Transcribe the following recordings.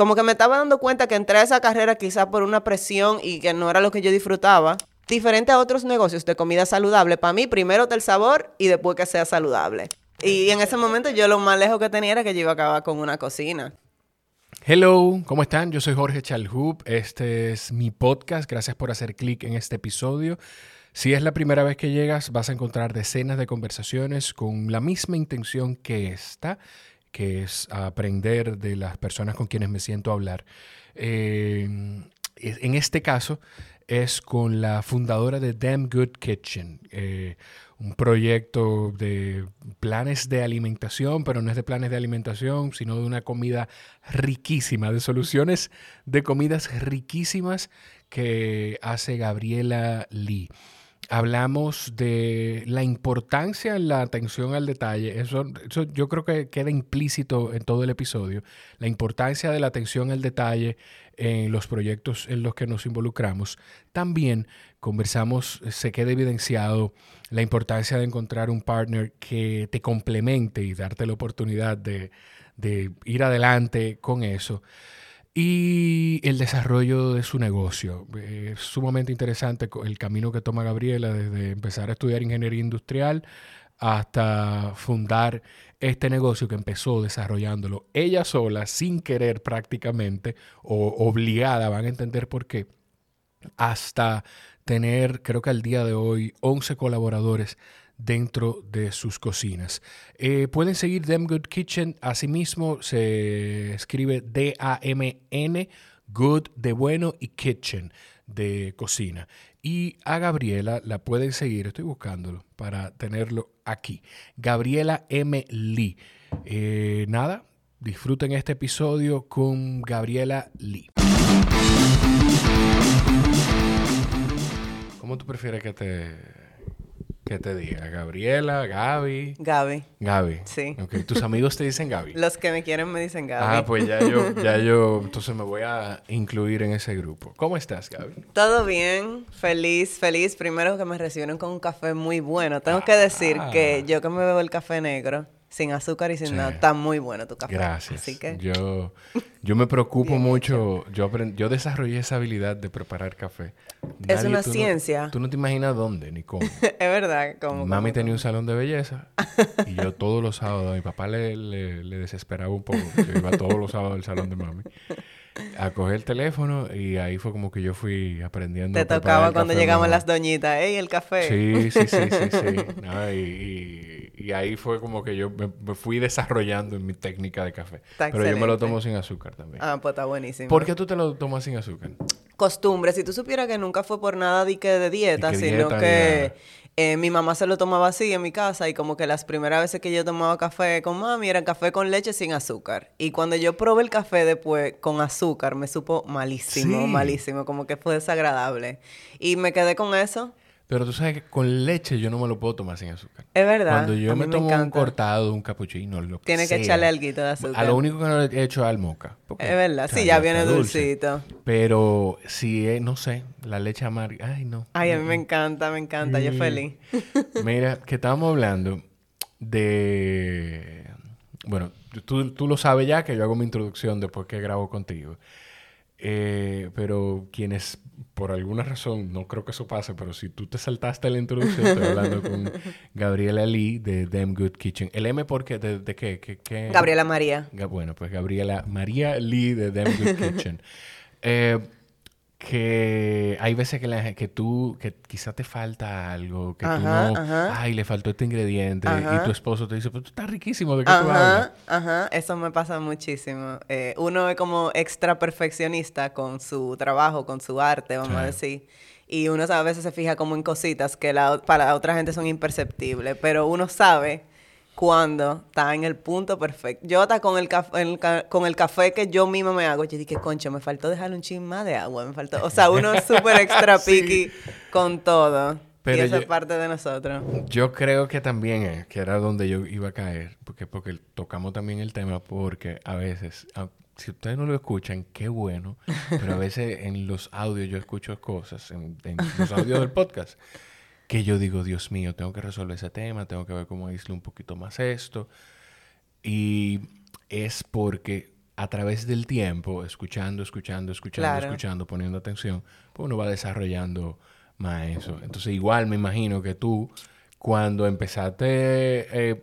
como que me estaba dando cuenta que entré a esa carrera quizá por una presión y que no era lo que yo disfrutaba. Diferente a otros negocios de comida saludable, para mí primero está el sabor y después que sea saludable. Y en ese momento yo lo más lejos que tenía era que yo iba a acabar con una cocina. Hello, ¿cómo están? Yo soy Jorge Chalhub. Este es mi podcast. Gracias por hacer clic en este episodio. Si es la primera vez que llegas, vas a encontrar decenas de conversaciones con la misma intención que esta, que es aprender de las personas con quienes me siento a hablar. Eh, en este caso es con la fundadora de Damn Good Kitchen, eh, un proyecto de planes de alimentación, pero no es de planes de alimentación, sino de una comida riquísima, de soluciones de comidas riquísimas que hace Gabriela Lee hablamos de la importancia en la atención al detalle. Eso, eso, yo creo que queda implícito en todo el episodio. La importancia de la atención al detalle en los proyectos en los que nos involucramos. También conversamos, se queda evidenciado la importancia de encontrar un partner que te complemente y darte la oportunidad de, de ir adelante con eso y el desarrollo de su negocio. Es sumamente interesante el camino que toma Gabriela desde empezar a estudiar ingeniería industrial hasta fundar este negocio que empezó desarrollándolo ella sola, sin querer prácticamente, o obligada, van a entender por qué, hasta tener, creo que al día de hoy, 11 colaboradores dentro de sus cocinas. Eh, pueden seguir Them Good Kitchen, asimismo se escribe D-A-M-N, Good de bueno y Kitchen de cocina. Y a Gabriela la pueden seguir, estoy buscándolo para tenerlo aquí. Gabriela M. Lee. Eh, nada, disfruten este episodio con Gabriela Lee. ¿Cómo tú prefieres que te ¿Qué te diga? ¿Gabriela? ¿Gaby? Gaby. Gaby. Sí. Ok. ¿Tus amigos te dicen Gaby? Los que me quieren me dicen Gaby. Ah, pues ya yo, ya yo, entonces me voy a incluir en ese grupo. ¿Cómo estás, Gaby? Todo bien, feliz, feliz. Primero que me recibieron con un café muy bueno. Tengo que decir Ah. que yo que me bebo el café negro, sin azúcar y sin Sí. nada, está muy bueno tu café. Gracias. Así que... Yo, yo me preocupo mucho. Yo, aprend- yo desarrollé esa habilidad de preparar café. Es una tú no- ciencia. tú no te imaginas dónde ni cómo. es verdad, como... Mami como- tenía un salón de belleza y yo todos los sábados, a mi papá le, le- le desesperaba un poco. Yo iba todos los sábados al salón de mami a coger el teléfono y ahí fue como que yo fui aprendiendo. Te a tocaba cuando mejor. las doñitas, ¡ey, el café! Sí, sí, sí, sí, sí. No, y, y- y ahí fue como que yo me, me fui desarrollando en mi técnica de café. Está Pero yo me lo tomo sin azúcar también. Ah, pues está buenísimo. ¿Por qué tú te lo tomas sin azúcar? Costumbre. Si tú supieras que nunca fue por nada de que de dieta, sino dieta que eh, mi mamá se lo tomaba así en mi casa y como que las primeras veces que yo tomaba café con mami era café con leche sin azúcar. Y cuando yo probé el café después con azúcar, me supo malísimo, Sí. malísimo, como que fue desagradable. Y me quedé con eso. Pero tú sabes que con leche yo no me lo puedo tomar sin azúcar. Es verdad. Cuando yo me tomo un cortado, un capuchino, lo que Tiene que echarle alguito de azúcar. A lo único que no le he hecho es al moca. porque, Es verdad, o sea, sí, ya viene dulce. dulcito. Pero si es, no sé, la leche amarga. Ay, no. Ay, a mí me encanta, me encanta, yo Mm. feliz. Mira, que estábamos hablando de... Bueno, tú, tú lo sabes ya que yo hago mi introducción después que grabo contigo. Eh, pero quienes, por alguna razón, no creo que eso pase, pero si tú te saltaste la introducción, estoy hablando con Gabriela Lee de Damn Good Kitchen. ¿El M porque ¿De, de qué? ¿Qué- qué? Gabriela María. Bueno, pues Gabriela María Lee de Damn Good Kitchen. Eh, que hay veces que, la, que tú, que quizá te falta algo, que tú Ajá, no, ajá. ay, le faltó este ingrediente, Ajá. y tu esposo te dice, pero tú estás riquísimo, ¿de qué tú hablas? Ajá, ajá, eso me pasa muchísimo. Eh, uno es como extra perfeccionista con su trabajo, con su arte, vamos a decir. Y uno a veces se fija como en cositas que la, para la otra gente son imperceptibles, pero uno sabe cuando está en el punto perfecto. Yo hasta con el, café, el ca- con el café que yo misma me hago, yo dije, concho, me faltó dejarle un chin más de agua, me faltó. O sea, uno súper extra Sí. picky con todo. Pero y eso yo- es parte de nosotros. Yo creo que también es, que era donde yo iba a caer, porque, porque tocamos también el tema, porque a veces, a- si ustedes no lo escuchan, qué bueno, pero a veces en los audios yo escucho cosas, en, en los audios del podcast, que yo digo, Dios mío, tengo que resolver ese tema, tengo que ver cómo aíslo un poquito más esto, y es porque a través del tiempo, escuchando, escuchando, escuchando, Claro. escuchando, poniendo atención, pues uno va desarrollando más eso. Entonces, igual me imagino que tú, cuando empezaste, eh,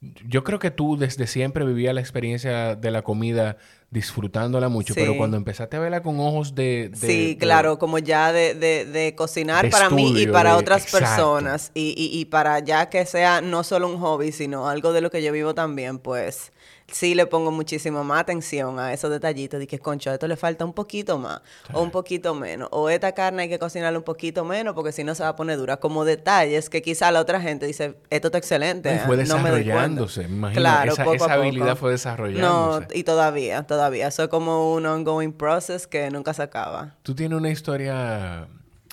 yo creo que tú desde siempre vivías la experiencia de la comida disfrutándola mucho, Sí. pero cuando empezaste a verla con ojos de... de- Sí, de- claro, como ya de, de, de cocinar para mí y estudio, para otras exacto. personas. Y, y, y para ya que sea no solo un hobby, sino algo de lo que yo vivo también, pues sí le pongo muchísimo más atención a esos detallitos de que, concho, a esto le falta un poquito más o un poquito menos. O esta carne hay que cocinarla un poquito menos porque si no se va a poner dura. Como detalles que quizá la otra gente dice, esto está excelente. Y fue no me doy cuenta". desarrollándose, me imagino. Claro, esa poco a esa poco. habilidad fue No, desarrollándose. y todavía, todavía. Eso es como un ongoing process que nunca se acaba. Tú tienes una historia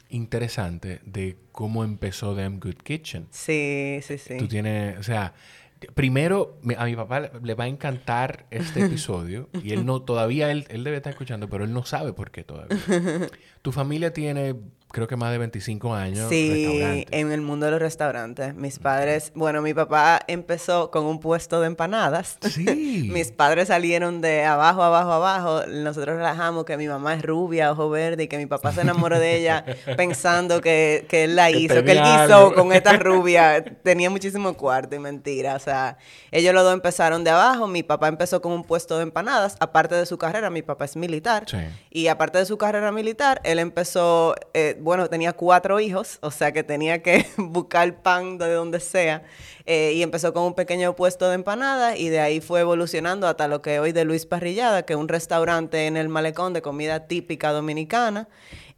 interesante de cómo empezó Damn Good Kitchen. Sí, sí, sí. Tú tienes, o sea, primero a mi papá le- le va a encantar este episodio y él no, todavía él, él debe estar escuchando, pero él no sabe por qué todavía. Tu familia tiene, creo que más de 25 años. Sí, en el mundo de los restaurantes. Mis padres, bueno, mi papá empezó con un puesto de empanadas. Sí. Mis padres salieron de abajo, abajo, abajo. Nosotros relajamos que mi mamá es rubia, ojo verde, y que mi papá se enamoró de ella pensando que, que él la Que hizo, que él algo. con esta rubia. Tenía muchísimo cuarto y mentira. O sea, ellos los dos empezaron de abajo. Mi papá empezó con un puesto de empanadas. Aparte de su carrera, mi papá es militar. Sí. Y aparte de su carrera militar, él empezó, eh, bueno, tenía cuatro hijos, o sea que tenía que buscar pan de donde sea. eh, y empezó con un pequeño puesto de empanadas y de ahí fue evolucionando hasta lo que hoy de Luis Parrillada, que es un restaurante en el malecón de comida típica dominicana.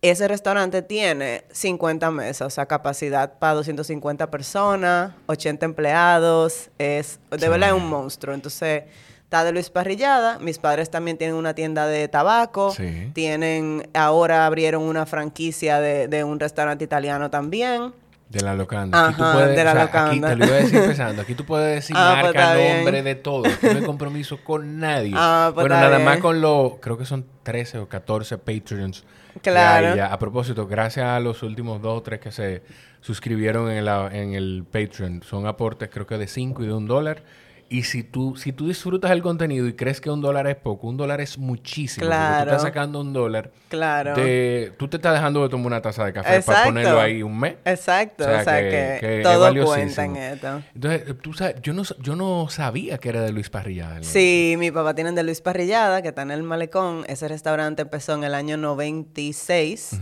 Ese restaurante tiene 50 mesas, o sea, capacidad para 250 personas, 80 empleados, es de verdad es un monstruo. Entonces, está de Luis Parrillada, mis padres también tienen una tienda de tabaco, Sí. tienen, ahora abrieron una franquicia de, de un restaurante italiano también. De la locanda. Aquí tú Ajá, puedes, de la o sea, locanda. Aquí te lo iba a decir empezando. Aquí tú puedes decir Ah, pues marca, bien. nombre, de todo. Aquí no hay compromiso con nadie. Ah, pues bueno, nada bien. más con los, creo que son 13 o 14 Patreons. Claro. hay ya. A propósito, gracias a los últimos dos o tres que se suscribieron en, la- en el Patreon. Son aportes creo que de 5 y de un dólar. Y si tú, si tú disfrutas el contenido y crees que un dólar es poco, un dólar es muchísimo. Claro. tú estás sacando un dólar. Claro. de- tú te estás dejando de tomar una taza de café para ponerlo ahí un mes. Exacto, O sea, o sea, que- que, que es todo cuenta en esto. Entonces, tú sabes, yo no, yo no sabía que era de Luis Parrillada. Sí, mi papá tiene de Luis Parrillada, que está en el Malecón. Ese restaurante empezó en el año 96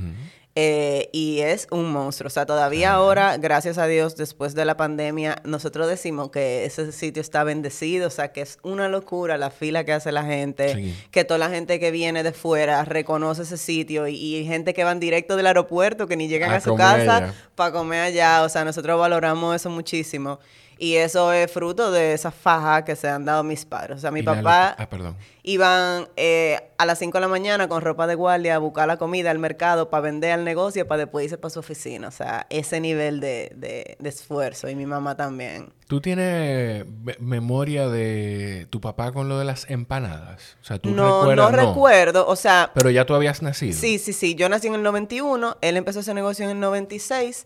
eh, y es un monstruo. O sea, todavía ahora, gracias a Dios, después de la pandemia, nosotros decimos que ese sitio está bendecido. O sea, que es una locura la fila que hace la gente, Sí. que toda la gente que viene de fuera reconoce ese sitio y, y gente que van directo del aeropuerto, que ni llegan A a, su casa para comer allá. O sea, nosotros valoramos eso muchísimo. Y eso es fruto de esa faja que se han dado mis padres. O sea, mi papá Ah, perdón. iban eh, a las 5 de la mañana con ropa de guardia a buscar la comida al mercado para vender al negocio para después irse para su oficina. O sea, ese nivel de, de- de esfuerzo. Y mi mamá también. ¿Tú tienes me- memoria de tu papá con lo de las empanadas? O sea, ¿tú No, recuerdas? no recuerdo. O sea, Pero ya tú habías nacido. Sí, sí, sí. Yo nací en el 91, él empezó ese negocio en el 96.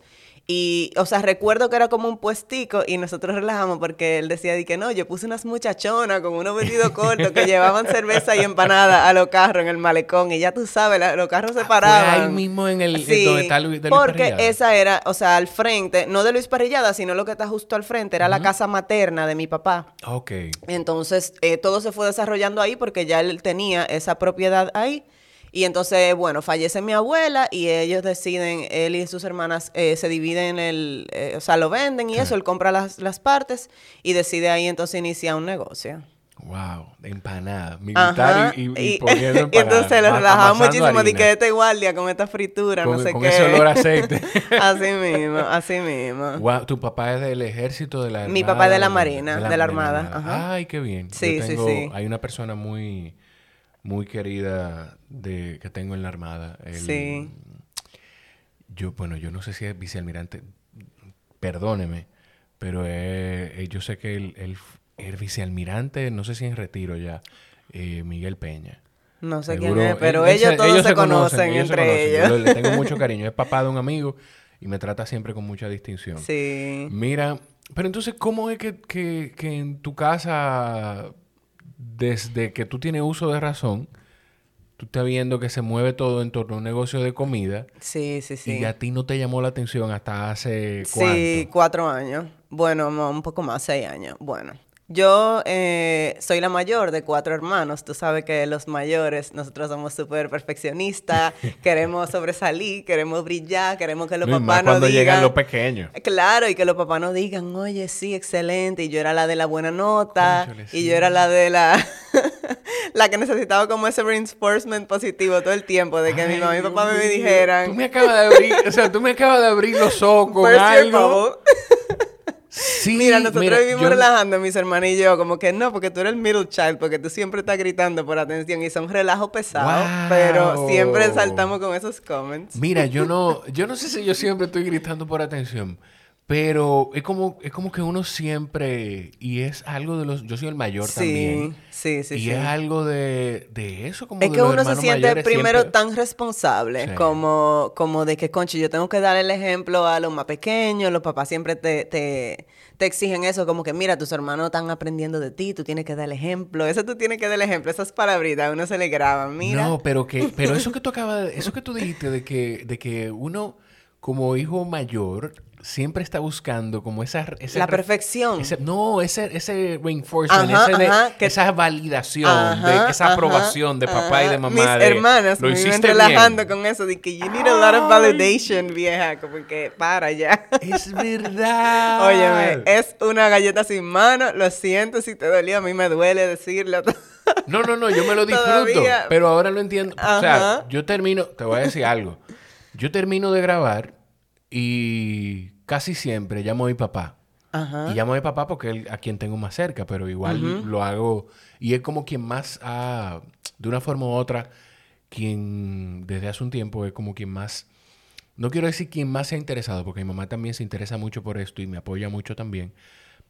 Y, o sea, recuerdo que era como un puestico y nosotros relajamos porque él decía de que no, yo puse unas muchachonas con unos vestidos cortos que llevaban cerveza y empanada a los carros en el malecón y ya tú sabes, la- los carros se Ah, paraban. ahí mismo en el- Sí, donde está Luis- de Luis porque Parrillada. esa era, o sea, al frente, no de Luis Parrillada, sino lo que está justo al frente, era la casa materna de mi papá. Ok. Entonces, eh, todo se fue desarrollando ahí porque ya él tenía esa propiedad ahí. Y entonces, bueno, fallece mi abuela y ellos deciden, él y sus hermanas eh, se dividen el, eh, o sea, lo venden y eso, él compra las, las partes y decide ahí entonces iniciar un negocio. Wow. De empanada. Militar y, y, y poniendo y empanadas. entonces lo amasando muchísimo de que este guardia con esta fritura, Con, no sé con qué. ese olor a aceite. así mismo, así mismo. Wow, tu papá es del ejército de la Mi Armada, papá es de la de- Marina, de la Armada, ajá. Ay, qué bien. Yo Sí, sí, tengo- sí. Hay una persona muy, muy querida de, que tengo en la Armada. Sí. Yo, bueno, yo no sé si es vicealmirante, perdóneme, pero eh, yo sé que f- el vicealmirante, no sé si en retiro ya, eh, Miguel Peña. No sé Seguro- quién es, pero él- ellos se- todos se, conocen, ellos se entre conocen. Ellos. le tengo mucho cariño. Es papá de un amigo y me trata siempre con mucha distinción. Sí. Mira, pero entonces, ¿cómo es que, que- que en tu casa desde que tú tienes uso de razón, tú estás viendo que se mueve todo en torno a un negocio de comida. Sí, sí, sí. Y a ti no te llamó la atención hasta hace cuánto? Sí, cuatro años. Bueno, un poco más, seis años. Bueno. Yo eh, soy la mayor de cuatro hermanos. Tú sabes que los mayores, nosotros somos súper perfeccionistas, queremos sobresalir, queremos brillar, queremos que los No, papás más nos cuando digan... llegan los pequeños. Claro, y que los papás nos digan, oye, sí, excelente. Y yo era la de la buena nota. Y yo era la de la... la que necesitaba como ese reinforcement positivo todo el tiempo. De que mi mamá y mi papá me dijeran... Tú me acabas de abrir, o sea, tú me acabas de abrir los ojos con "Burst your algo. Bubble". Sí, Mira, nosotros mira, vivimos yo- relajando, mis hermanos y yo, como que no, porque tú eres el middle child, porque tú siempre estás gritando por atención y son relajos pesados, Wow. pero siempre saltamos con esos comments. Mira, yo no, yo no sé si yo siempre estoy gritando por atención, pero es como, es como que uno siempre, y es algo de los, yo soy el mayor sí, también, sí, sí, y sí. es algo de, de eso, como Es de que los uno se siente primero siempre- tan responsable Sí. como, como de que, concho, yo tengo que dar el ejemplo a los más pequeños, los papás siempre te, te, te exigen eso, como que mira, tus hermanos están aprendiendo de ti, tú tienes que dar el ejemplo, eso tú tienes que dar el ejemplo, esas palabritas a uno se le graban, mira. No, pero que, pero eso que tú acabas, eso que tú dijiste de que, de que uno como hijo mayor siempre está buscando como esa, La perfección. ese- no, ese, ese reinforcement, Ajá, ese de- ajá, que- esa validación, Ajá, de esa aprobación de papá y de mamá. Mis de, hermanas lo me hiciste relajando bien". con eso de que you need a lot of validation, vieja, como que para ya. Es verdad. Óyeme, es una galleta sin mano, lo siento si te dolió, a mí me duele decirlo. No, no, no, yo me lo disfruto, Todavía. pero ahora lo entiendo. O sea, yo termino, te voy a decir algo. Yo termino de grabar y casi siempre llamo a mi papá. Ajá. Y llamo a mi papá porque es a quien tengo más cerca, pero igual lo hago. Y es como quien más ha, de una forma u otra, quien desde hace un tiempo es como quien más, no quiero decir quien más se ha interesado, porque mi mamá también se interesa mucho por esto y me apoya mucho también.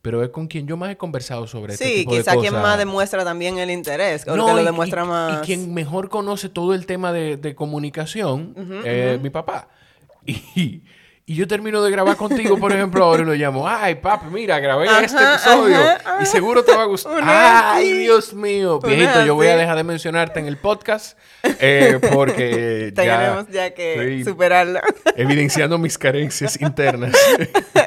Pero es con quien yo más he conversado sobre este Sí, tipo de quizá quien cosas. más demuestra también el interés, No, que lo y- demuestra y- más. Y quien mejor conoce todo el tema de, de comunicación, eh, mi papá. Y, y yo termino de grabar contigo, por ejemplo, ahora y lo llamo, ay, papi, mira, grabé Ajá, este episodio ajá, y seguro te va a gustar. Ay. Dios mío. Viejito, yo voy a dejar de mencionarte en el podcast eh, porque ya Tenemos ya que estoy superarlo. evidenciando mis carencias internas.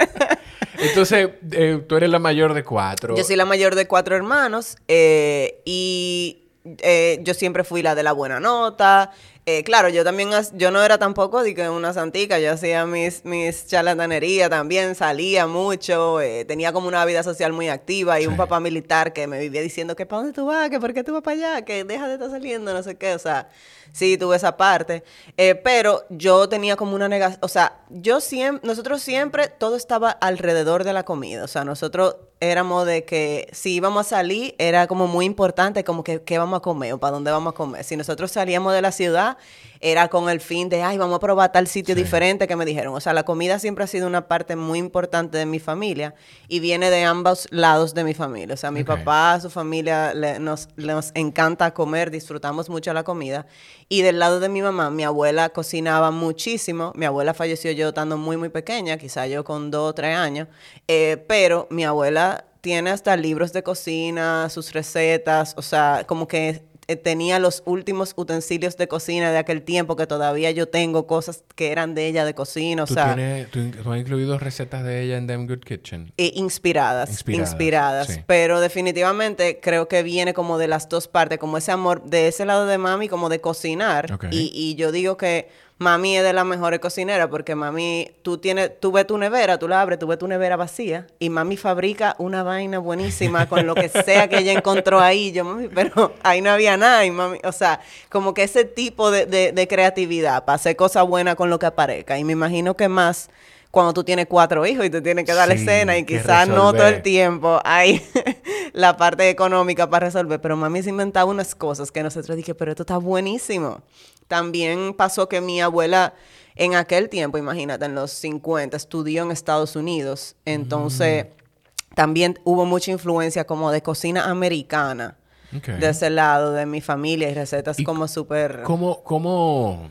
Entonces, eh, tú eres la mayor de cuatro. Yo soy la mayor de cuatro hermanos eh, y eh, yo siempre fui la de la buena nota. Eh, claro, yo también, yo no era tampoco de que una santica, yo hacía mis, mis charlatanerías también, salía mucho, eh, tenía como una vida social muy activa y un papá militar que me vivía diciendo que para dónde tú vas, que por qué tú vas para allá, que deja de estar saliendo, no sé qué, o sea, sí tuve esa parte, Eh, pero yo tenía como una negación, o sea, yo siempre, nosotros siempre, todo estaba alrededor de la comida, o sea, nosotros éramos de que si íbamos a salir, era como muy importante, como que qué vamos a comer o para dónde vamos a comer. Si nosotros salíamos de la ciudad, era con el fin de, ay, vamos a probar tal sitio Sí. diferente que me dijeron. O sea, la comida siempre ha sido una parte muy importante de mi familia y viene de ambos lados de mi familia. O sea, mi papá, su familia, le- nos, nos encanta comer, disfrutamos mucho la comida. Y del lado de mi mamá, mi abuela cocinaba muchísimo. Mi abuela falleció yo estando muy, muy pequeña, quizá yo con dos o tres años. Eh, pero mi abuela tiene hasta libros de cocina, sus recetas, o sea, como que tenía los últimos utensilios de cocina de aquel tiempo que todavía yo tengo cosas que eran de ella de cocina, o ¿Tú, sea, tienes, tú, tú has incluido recetas de ella en Damn Good Kitchen. eh, inspiradas, Inspiradas, inspiradas, sí. pero definitivamente creo que viene como de las dos partes, como ese amor de ese lado de mami como de cocinar y yo digo que mami es de las mejores cocineras porque mami, tú tienes, tú ves tu nevera, tú la abres, tú ves tu nevera vacía y mami fabrica una vaina buenísima con lo que sea que ella encontró ahí, yo mami, pero ahí no había nada y mami, o sea, como que ese tipo de, de- de creatividad para hacer cosas buenas con lo que aparezca. Y me imagino que más cuando tú tienes cuatro hijos y tú tienes que darle Sí, cena y quizás no todo el tiempo hay la parte económica para resolver, pero mami se inventaba unas cosas que nosotros dije, pero esto está buenísimo. También pasó que mi abuela en aquel tiempo, imagínate, en los 50, estudió en Estados Unidos, entonces Mm. también hubo mucha influencia como de cocina americana. De ese lado de mi familia y recetas ¿Y como súper... ¿Cómo, cómo,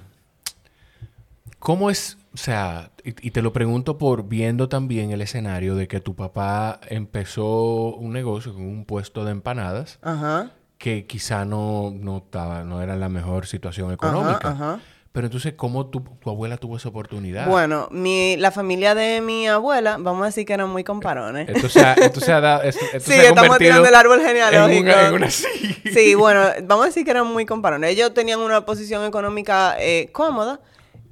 cómo es, o sea, y, te lo pregunto por viendo también el escenario de que tu papá empezó un negocio con un puesto de empanadas Ajá. que quizá no, no, estaba, no era la mejor situación económica. ajá. Pero entonces, ¿cómo tu, tu abuela tuvo esa oportunidad? Bueno, mi, la familia de mi abuela, vamos a decir que eran muy comparones. Esto se ha, esto se ha dado... Esto, esto sí, se ha estamos tirando el árbol en genealógico. una, en una- sí. Sí, bueno, vamos a decir que eran muy comparones. Ellos tenían una posición económica eh, cómoda,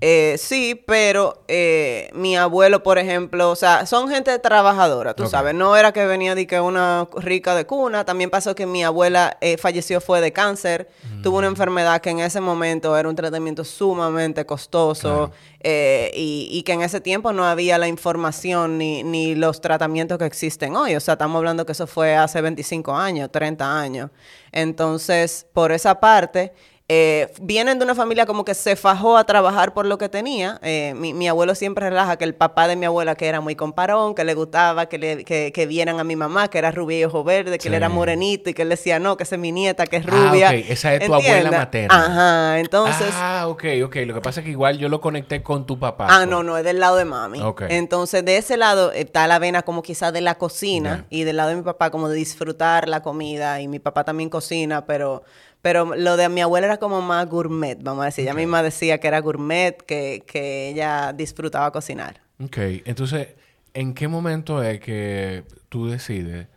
eh, sí, pero eh, mi abuelo, por ejemplo, o sea, son gente trabajadora, tú sabes. No era que venía de que una rica de cuna. También pasó que mi abuela eh, falleció fue de cáncer. Tuvo Mm. una enfermedad que en ese momento era un tratamiento sumamente costoso Claro. eh, y, y que en ese tiempo no había la información ni, ni los tratamientos que existen hoy. O sea, estamos hablando que eso fue hace 25 años, 30 años. Entonces, por esa parte, eh, vienen de una familia como que se fajó a trabajar por lo que tenía. Eh, mi, mi abuelo siempre relaja que el papá de mi abuela, que era muy comparón, que le gustaba que, le, que, que vieran a mi mamá, que era rubia y ojo verde, que él era morenito y que él decía, no, que esa es mi nieta, que es Ah, rubia. ok. Esa es tu abuela materna. Ajá, entonces... Ah, ok, ok. Lo que pasa es que igual yo lo conecté con tu papá. Ah, pues. no, no, es del lado de mami. Ok. Entonces, de ese lado está la vena como quizás de la cocina y del lado de mi papá como de disfrutar la comida y mi papá también cocina, pero, pero lo de mi abuela era como más gourmet, vamos a decir. Ella misma decía que era gourmet, que, que ella disfrutaba cocinar. Ok, entonces, ¿en qué momento es que tú decides?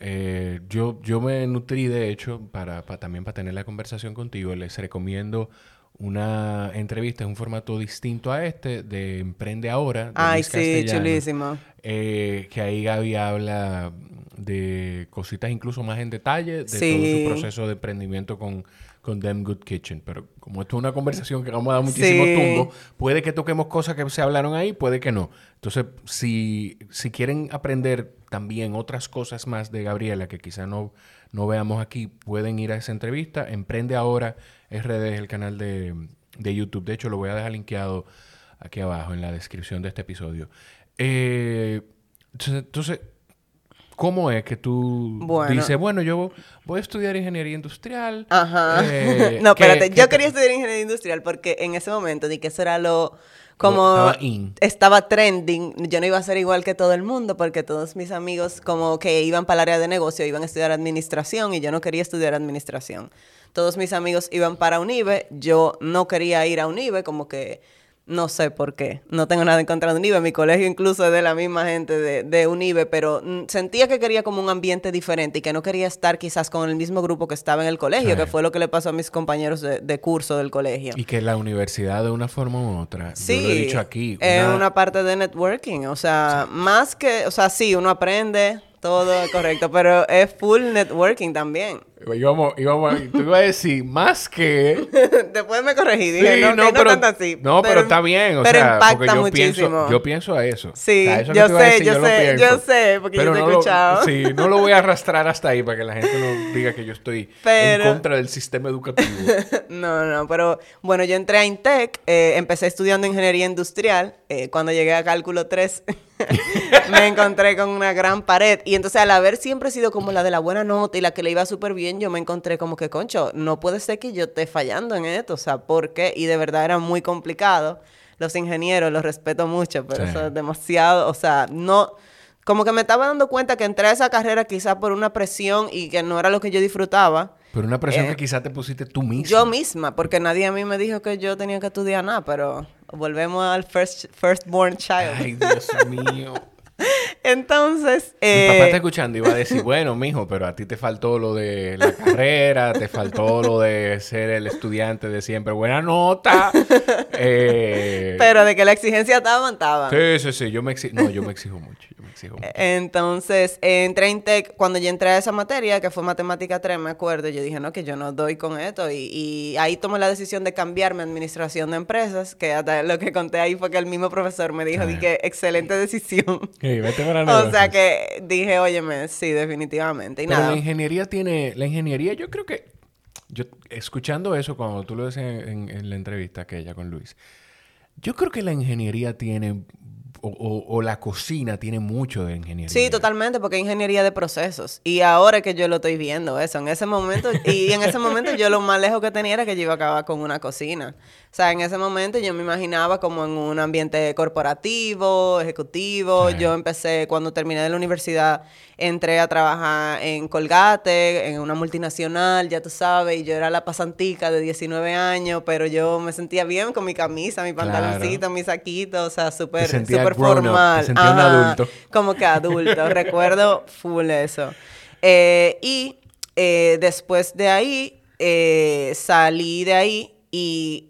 eh, yo, yo me nutrí, de hecho, para, para- también para tener la conversación contigo, les recomiendo una entrevista en un formato distinto a este, de Emprende Ahora. de Ay, Luis sí, chulísimo. eh, que ahí Gaby habla de cositas incluso más en detalle, de Sí. todo su proceso de emprendimiento con, con Damn Good Kitchen. Pero como esto es una conversación que vamos a dar muchísimo Sí. tumbo, puede que toquemos cosas que se hablaron ahí, puede que no. Entonces, si, si quieren aprender también otras cosas más de Gabriela que quizá no, no veamos aquí, pueden ir a esa entrevista. Emprende Ahora RD es el canal de, de YouTube. De hecho, lo voy a dejar linkeado aquí abajo en la descripción de este episodio. Eh, entonces, entonces, ¿cómo es que tú Bueno. dices, bueno, yo voy a estudiar ingeniería industrial? Ajá. eh, no, ¿qué- espérate, yo quería estudiar ingeniería industrial porque en ese momento di que eso era lo como Estaba in. estaba trending, yo no iba a ser igual que todo el mundo porque todos mis amigos como que iban para el área de negocio, iban a estudiar administración y yo no quería estudiar administración. Todos mis amigos iban para UNIBE, yo no quería ir a UNIBE, como que no sé por qué. No tengo nada en contra de UNIBE. Mi colegio incluso es de la misma gente de, de UNIBE, pero mm, sentía que quería como un ambiente diferente y que no quería estar quizás con el mismo grupo que estaba en el colegio, Sí. que fue lo que le pasó a mis compañeros de, de curso del colegio. Y que la universidad de una forma u otra, Sí, yo lo he dicho aquí, es una- una parte de networking. O sea, más que, o sea, sí, uno aprende todo correcto, pero es full networking también. Íbamos, íbamos, tú ibas a decir, más que... Después me corregí, dije, Sí, no, no pero, así. no, pero, está bien, o pero sea, impacta porque yo muchísimo. pienso, yo pienso a eso. Sí, O sea, eso que yo sé, decir, yo lo sé, yo sé, porque yo te he no lo- escuchado. sí, no lo voy a arrastrar hasta ahí para que la gente no diga que yo estoy Pero- en contra del sistema educativo. No, no, pero bueno, yo entré a Intec, eh, empecé estudiando ingeniería industrial. eh, cuando llegué a cálculo 3, me encontré con una gran pared. Y entonces, al haber siempre sido como la de la buena nota y la que le iba súper bien, yo me encontré como que, concho, no puede ser que yo esté fallando en esto. O sea, ¿por qué? Y de verdad era muy complicado. Los ingenieros los respeto mucho, pero Sí. eso es demasiado, o sea, no. Como que me estaba dando cuenta que entré a esa carrera quizás por una presión y que no era lo que yo disfrutaba. Pero una presión Eh, que quizás te pusiste tú mismo. Yo misma, porque nadie a mí me dijo que yo tenía que estudiar nada, pero volvemos al first, firstborn child. Ay, Dios mío. Entonces, Mi eh, papá está escuchando y va a decir, bueno, mijo, pero a ti te faltó lo de la carrera, te faltó lo de ser el estudiante de siempre buena nota. Eh, pero de que la exigencia estaba, estaba. Sí, sí, sí, yo me exijo, no, yo me exijo mucho, yo me exijo mucho. Entonces, eh, entré en Tech, cuando yo entré a esa materia, que fue Matemática 3, me acuerdo, yo dije, no, que yo no doy con esto. Y, y ahí tomé la decisión de cambiarme a Administración de Empresas, que hasta lo que conté ahí fue que el mismo profesor me dijo, Sí. di que excelente decisión. Sí, vete para o sea que dije, óyeme, sí, definitivamente. Y Pero nada. la ingeniería tiene, la ingeniería yo creo que, yo escuchando eso cuando tú lo decías en, en la entrevista aquella con Luis, yo creo que la ingeniería tiene o, o, la cocina tiene mucho de ingeniería. Sí, totalmente, porque ingeniería de procesos. Y ahora que yo lo estoy viendo, eso, en ese momento, y en ese momento yo lo más lejos que tenía era que yo iba a acabar con una cocina. O sea, en ese momento yo me imaginaba como en un ambiente corporativo, ejecutivo. Yo empecé, cuando terminé de la universidad, entré a trabajar en Colgate, en una multinacional, ya tú sabes, y yo era la pasantica de 19 años, pero yo me sentía bien con mi camisa, mi pantaloncito, mi saquito, o sea, súper super formal. sentía un adulto. Como que adulto, recuerdo full eso. Eh, y eh, después de ahí, eh, salí de ahí y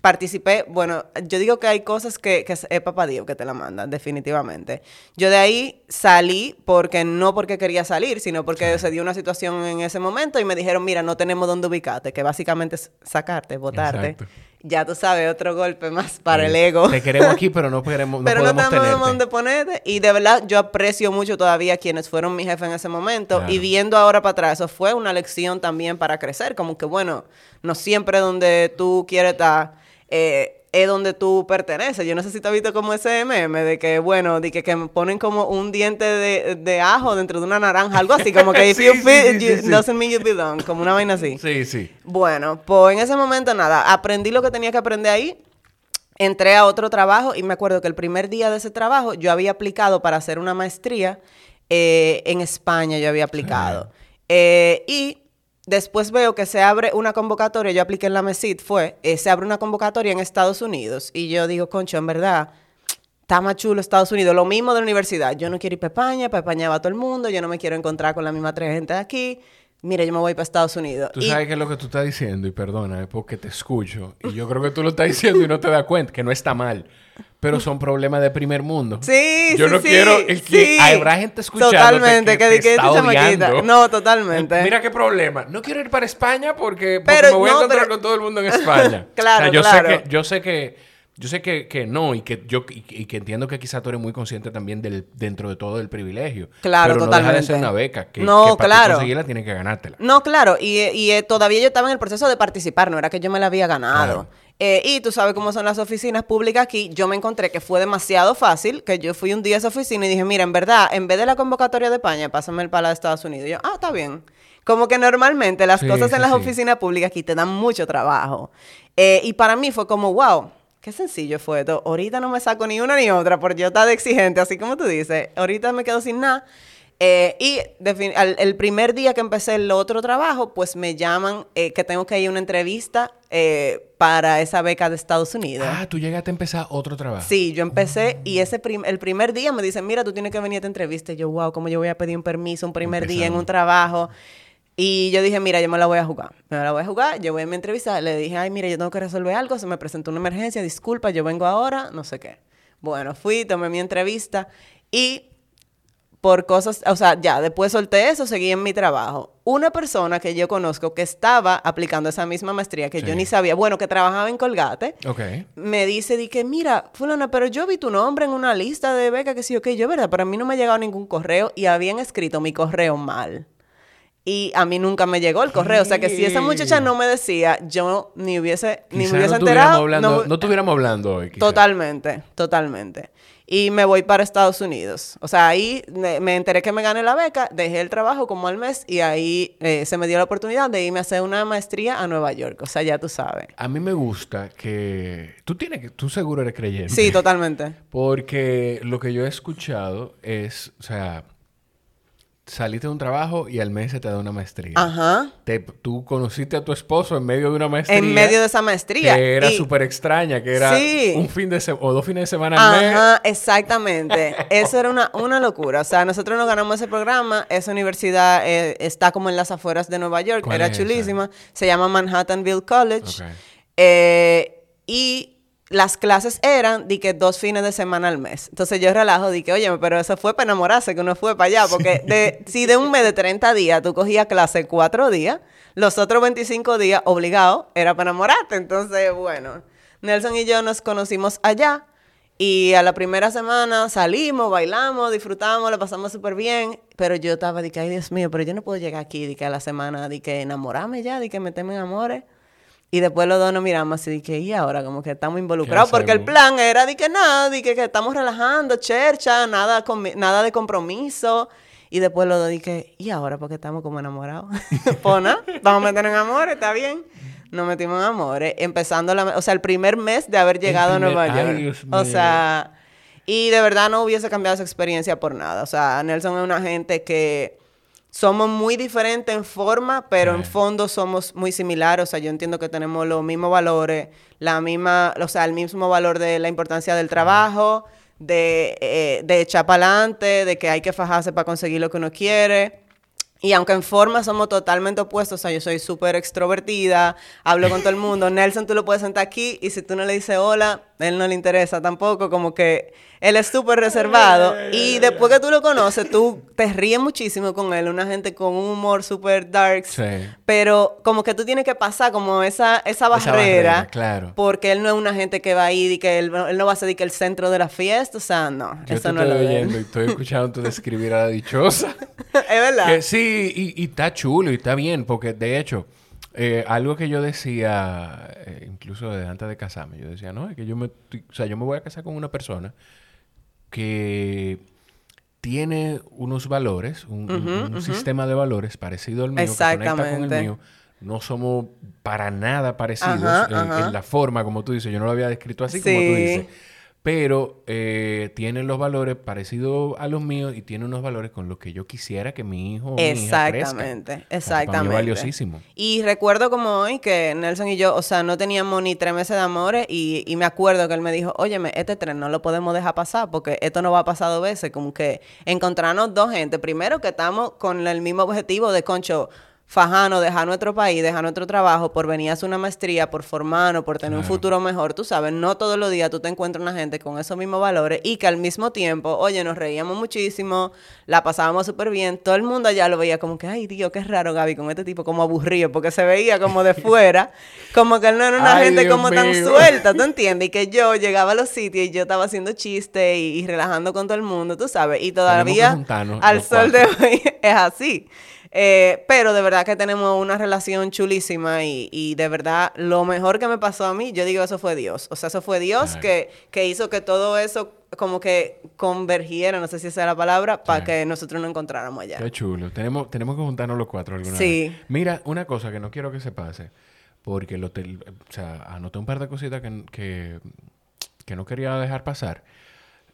participé, bueno, yo digo que hay cosas que, que es papá Dios que te la mandan, definitivamente. Yo de ahí salí porque no porque quería salir, sino porque se dio una situación en ese momento y me dijeron, mira, no tenemos dónde ubicarte, que básicamente es sacarte, botarte. Ya tú sabes, otro golpe más para el ego. Te queremos aquí, pero no, queremos, no pero no tenemos dónde ponerte. Y de verdad, yo aprecio mucho todavía quienes fueron mi jefe en ese momento. Y viendo ahora para atrás, eso fue una lección también para crecer. Como que, bueno, no siempre donde tú quieres estar eh, es donde tú perteneces. Yo no sé si te has visto como ese meme de que, bueno, de que, que ponen como un diente de, de, ajo dentro de una naranja, algo así, como que if you fit, doesn't mean you belong, como una vaina así. Sí, sí. Bueno, pues en ese momento nada, aprendí lo que tenía que aprender ahí. Entré a otro trabajo y me acuerdo que el primer día de ese trabajo yo había aplicado para hacer una maestría eh, en España, yo había aplicado. Eh, y Después veo que se abre una convocatoria, yo apliqué en la MESID, fue, eh, se abre una convocatoria en Estados Unidos. Y yo digo, concho, en verdad, está más chulo Estados Unidos. Lo mismo de la universidad. Yo no quiero ir para España, para España va todo el mundo, yo no me quiero encontrar con la misma tres gente de aquí. Mira, yo me voy para Estados Unidos. Tú sabes qué es lo que tú estás diciendo, y perdona, es porque te escucho. Y yo creo que tú lo estás diciendo y no te das cuenta, que no está mal pero son problemas de primer mundo. Sí, Yo no quiero el que habrá gente escuchando totalmente, que, que, que está odiando. No, totalmente. Mira qué problema. No quiero ir para España porque, me voy a encontrar con todo el mundo en España. claro, yo claro. Sé que, yo sé que yo sé que, que no y que yo y, que entiendo que quizá tú eres muy consciente también del dentro de todo el privilegio. Claro, pero no deja de ser una beca que, no, para claro. conseguirla tienes que ganártela. No, claro, y, y eh, todavía yo estaba en el proceso de participar, no era que yo me la había ganado. Eh, y tú sabes cómo son las oficinas públicas aquí. Yo me encontré que fue demasiado fácil, que yo fui un día a esa oficina y dije, mira, en verdad, en vez de la convocatoria de España, pásame el para de Estados Unidos. Y yo, ah, está bien. Como que normalmente las cosas en las oficinas públicas aquí te dan mucho trabajo. Eh, y para mí fue como, wow, qué sencillo fue esto. Ahorita no me saco ni una ni otra porque yo estaba de exigente, así como tú dices. Ahorita me quedo sin nada. Eh, y el primer día que empecé el otro trabajo, pues me llaman eh, que tengo que ir a una entrevista eh, para esa beca de Estados Unidos. Ah, tú llegaste a empezar otro trabajo. Sí, yo empecé y ese el primer día me dicen, mira, tú tienes que venir a esta entrevista. Y yo, wow, ¿cómo yo voy a pedir un permiso un primer día en un trabajo? Y yo dije, mira, yo me la voy a jugar. Me la voy a jugar, yo voy a mi entrevista. Le dije, ay, mira, yo tengo que resolver algo. Se me presentó una emergencia, disculpa, yo vengo ahora, no sé qué. Bueno, fui, tomé mi entrevista y por cosas, o sea, ya, después solté eso, seguí en mi trabajo. Una persona que yo conozco que estaba aplicando esa misma maestría, que yo ni sabía, bueno, que trabajaba en Colgate, me dice, di que, mira, fulana, pero yo vi tu nombre en una lista de becas, que sí, ok, yo, ¿verdad? Pero a mí no me ha llegado ningún correo y habían escrito mi correo mal. Y a mí nunca me llegó el correo. O sea que si esa muchacha no me decía, yo ni hubiese, ni me hubiese enterado. no, no estuviéramos hablando hoy. Totalmente, totalmente y me voy para Estados Unidos. O sea, ahí me, enteré que me gané la beca, dejé el trabajo como al mes y ahí eh, se me dio la oportunidad de irme a hacer una maestría a Nueva York. O sea, ya tú sabes. A mí me gusta que tú tienes que, tú seguro eres creyente. Sí, totalmente. Porque lo que yo he escuchado es, o sea, saliste de un trabajo y al mes se te da una maestría. Ajá. tú conociste a tu esposo en medio de una maestría. En medio de esa maestría. Que era súper extraña, que era un fin de semana o dos fines de semana al mes. Ajá, exactamente. Eso era una, una locura. O sea, nosotros nos ganamos ese programa. Esa universidad eh, está como en las afueras de Nueva York. Era chulísima. Se llama Manhattanville College. Eh, y las clases eran de que dos fines de semana al mes. Entonces yo relajo, di que, oye, pero eso fue para enamorarse, que uno fue para allá. Porque de, si de un mes de 30 días tú cogías clase cuatro días, los otros 25 días obligado era para enamorarte. Entonces, bueno, Nelson y yo nos conocimos allá. Y a la primera semana salimos, bailamos, disfrutamos, lo pasamos súper bien. Pero yo estaba de que, ay Dios mío, pero yo no puedo llegar aquí, de que a la semana, de que enamorarme ya, de que meterme en amores. Y después los dos nos miramos así, que, y ahora como que estamos involucrados, porque el plan era de que nada, de que, que estamos relajando, chercha, nada, nada de compromiso. Y después los dos dije, y ahora porque estamos como enamorados. pues nada, vamos a meter en amores, está bien. Nos metimos en amores, empezando la, o sea, el primer mes de haber llegado a Nueva York. o sea, y de verdad no hubiese cambiado esa experiencia por nada. O sea, Nelson es una gente que somos muy diferentes en forma, pero en fondo somos muy similares. O sea, yo entiendo que tenemos los mismos valores, la misma, o sea, el mismo valor de la importancia del trabajo, de, eh, de echar para adelante, de que hay que fajarse para conseguir lo que uno quiere. Y aunque en forma somos totalmente opuestos, o sea, yo soy súper extrovertida, hablo con todo el mundo. Nelson, tú lo puedes sentar aquí y si tú no le dices hola, él no le interesa tampoco, como que él es súper reservado. Y después que tú lo conoces, tú te ríes muchísimo con él, una gente con un humor súper dark. Sí. Pero como que tú tienes que pasar como esa, esa, barrera, claro. Porque él no es una gente que va ahí y que él, no va a ser que el centro de la fiesta, o sea, no. eso no estoy lo oyendo y estoy escuchando describir a la dichosa. es verdad. Que sí, y, y está chulo y está bien, porque de hecho... Eh, algo que yo decía, eh, incluso desde antes de casarme, yo decía, no, es que yo me, o sea, yo me voy a casar con una persona que tiene unos valores, un, sistema de valores parecido al mío, que conecta con el mío. No somos para nada parecidos en, la forma, como tú dices. Yo no lo había descrito así como tú dices pero eh, tienen los valores parecidos a los míos y tiene unos valores con los que yo quisiera que mi hijo o mi hija Exactamente, exactamente. es valiosísimo. Y recuerdo como hoy que Nelson y yo, o sea, no teníamos ni tres meses de amores y, y me acuerdo que él me dijo, óyeme, este tren no lo podemos dejar pasar porque esto no va a pasar dos veces, como que encontrarnos dos gente, primero que estamos con el mismo objetivo de, concho, fajano, dejar nuestro país, dejar nuestro trabajo por venir a hacer una maestría, por formarnos, por tener un futuro mejor, tú sabes, no todos los días tú te encuentras una gente con esos mismos valores y que al mismo tiempo, oye, nos reíamos muchísimo, la pasábamos súper bien, todo el mundo allá lo veía como que, ay, Dios, qué raro Gaby con este tipo, como aburrido, porque se veía como de fuera, como que él no era una gente como tan suelta, ¿tú entiendes? Y que yo llegaba a los sitios y yo estaba haciendo chistes y, relajando con todo el mundo, tú sabes, y todavía al sol de hoy es así. Eh, pero de verdad que tenemos una relación chulísima y, de verdad lo mejor que me pasó a mí, yo digo, eso fue Dios. O sea, eso fue Dios que, que hizo que todo eso como que convergiera, no sé si esa es la palabra, para que nosotros nos encontráramos allá. Qué chulo. Tenemos, tenemos que juntarnos los cuatro alguna sí. Mira, una cosa que no quiero que se pase, porque lo o sea, anoté un par de cositas que, que, que no quería dejar pasar.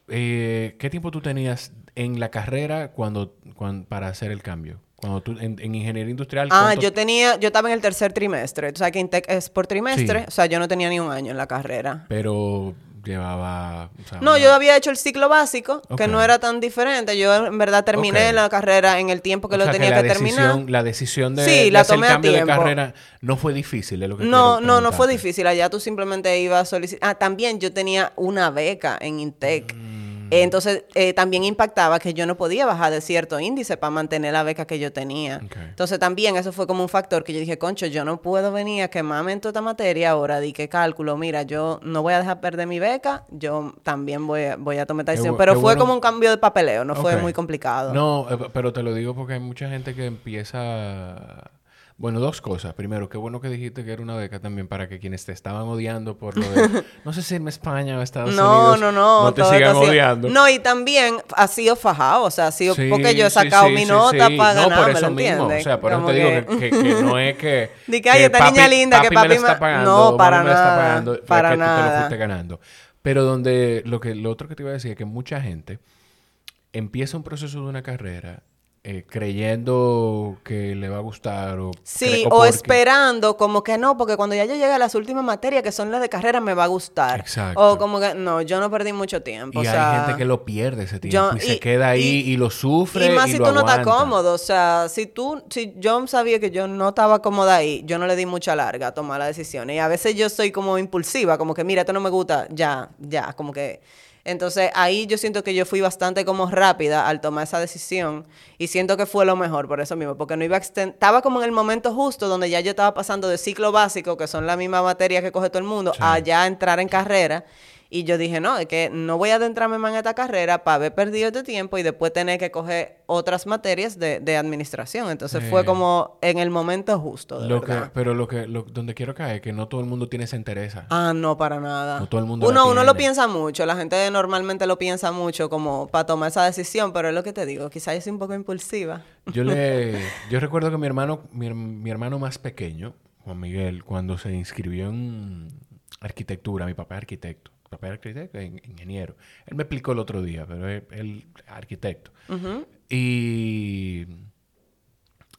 Eh, ¿Qué tiempo tú tenías en la carrera cuando, cuando, para hacer el cambio? Cuando tú, en, ingeniería industrial. Ah, yo tenía, yo estaba en el tercer trimestre. O sea, que Intec es por trimestre. O sea, yo no tenía ni un año en la carrera. Pero llevaba. no, yo había hecho el ciclo básico, que no era tan diferente. Yo en verdad terminé la carrera en el tiempo que lo tenía que, terminar. La decisión de, sí, la hacer el cambio de carrera no fue difícil, lo que No, no, no fue difícil. Allá tú simplemente ibas a solicitar. Ah, también yo tenía una beca en Intec. Mm. Entonces, eh, también impactaba que yo no podía bajar de cierto índice para mantener la beca que yo tenía. Entonces, también eso fue como un factor que yo dije, concho, yo no puedo venir a quemarme en toda esta materia ahora, di que cálculo, mira, yo no voy a dejar perder mi beca, yo también voy a, voy a tomar esta decisión. Pero fue como un cambio de papeleo, no fue muy complicado. No, eh, pero te lo digo porque hay mucha gente que empieza bueno, dos cosas. Primero, qué bueno que dijiste que era una beca también para que quienes te estaban odiando por lo de... no sé si irme a España o Estados Unidos. No, no, no. te sigan odiando. No, y también ha sido fajado. O sea, ha sido porque yo he sacado mi nota para no, por eso mismo. O sea, por eso te digo que, no es que... Di que, esta niña linda que papi me, está pagando. No, para nada. para nada. tú te lo fuiste ganando. Pero donde... Lo, que, lo otro que te iba a decir es que mucha gente empieza un proceso de una carrera eh, creyendo que le va a gustar o... Sí, o, esperando como que no, porque cuando ya yo llegue a las últimas materias que son las de carrera me va a gustar. Exacto. O como que no, yo no perdí mucho tiempo. Y hay gente que lo pierde ese tiempo y, se queda ahí y, lo sufre. Y más si tú no estás cómodo, o sea, si tú, si yo sabía que yo no estaba cómoda ahí, yo no le di mucha larga a tomar la decisión. Y a veces yo soy como impulsiva, como que mira, esto no me gusta, ya, ya, como que entonces ahí yo siento que yo fui bastante como rápida al tomar esa decisión y siento que fue lo mejor por eso mismo, porque no iba a estaba como en el momento justo donde ya yo estaba pasando de ciclo básico, que son la misma materia que coge todo el mundo, a ya entrar en carrera. Y yo dije, no, es que no voy a adentrarme más en esta carrera para haber perdido este tiempo y después tener que coger otras materias de, de administración. Entonces fue como en el momento justo, de Lo que, verdad. pero lo que, lo- donde quiero caer es que no todo el mundo tiene esa interés. Ah, no, para nada. No todo el mundo la uno, uno lo piensa mucho, la gente normalmente lo piensa mucho como para tomar esa decisión, pero es lo que te digo, quizás soy un poco impulsiva. Yo le, yo recuerdo que mi hermano, mi, mi hermano más pequeño, Juan Miguel, cuando se inscribió en arquitectura, mi papá es arquitecto, papá es arquitecto, in- ingeniero. Él me explicó el otro día, pero él, él arquitecto. Y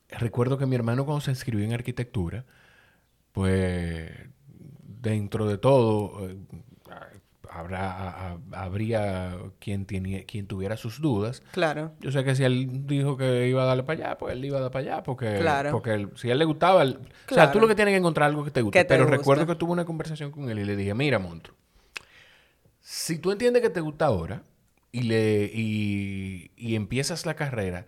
recuerdo que mi hermano cuando se inscribió en arquitectura, pues dentro de todo eh, habrá, a- a- habría quien, tenía, quien tuviera sus dudas. Claro. Yo sé que si él dijo que iba a darle para allá, pues él iba a dar para allá, porque, Claro. porque él- si a él le gustaba, él- o sea, Claro. tú lo que tienes que encontrar algo que te guste. Te Pero recuerdo que tuve una conversación con él y le dije, mira, monstruo, si tú entiendes que te gusta ahora y, le, y, y empiezas la carrera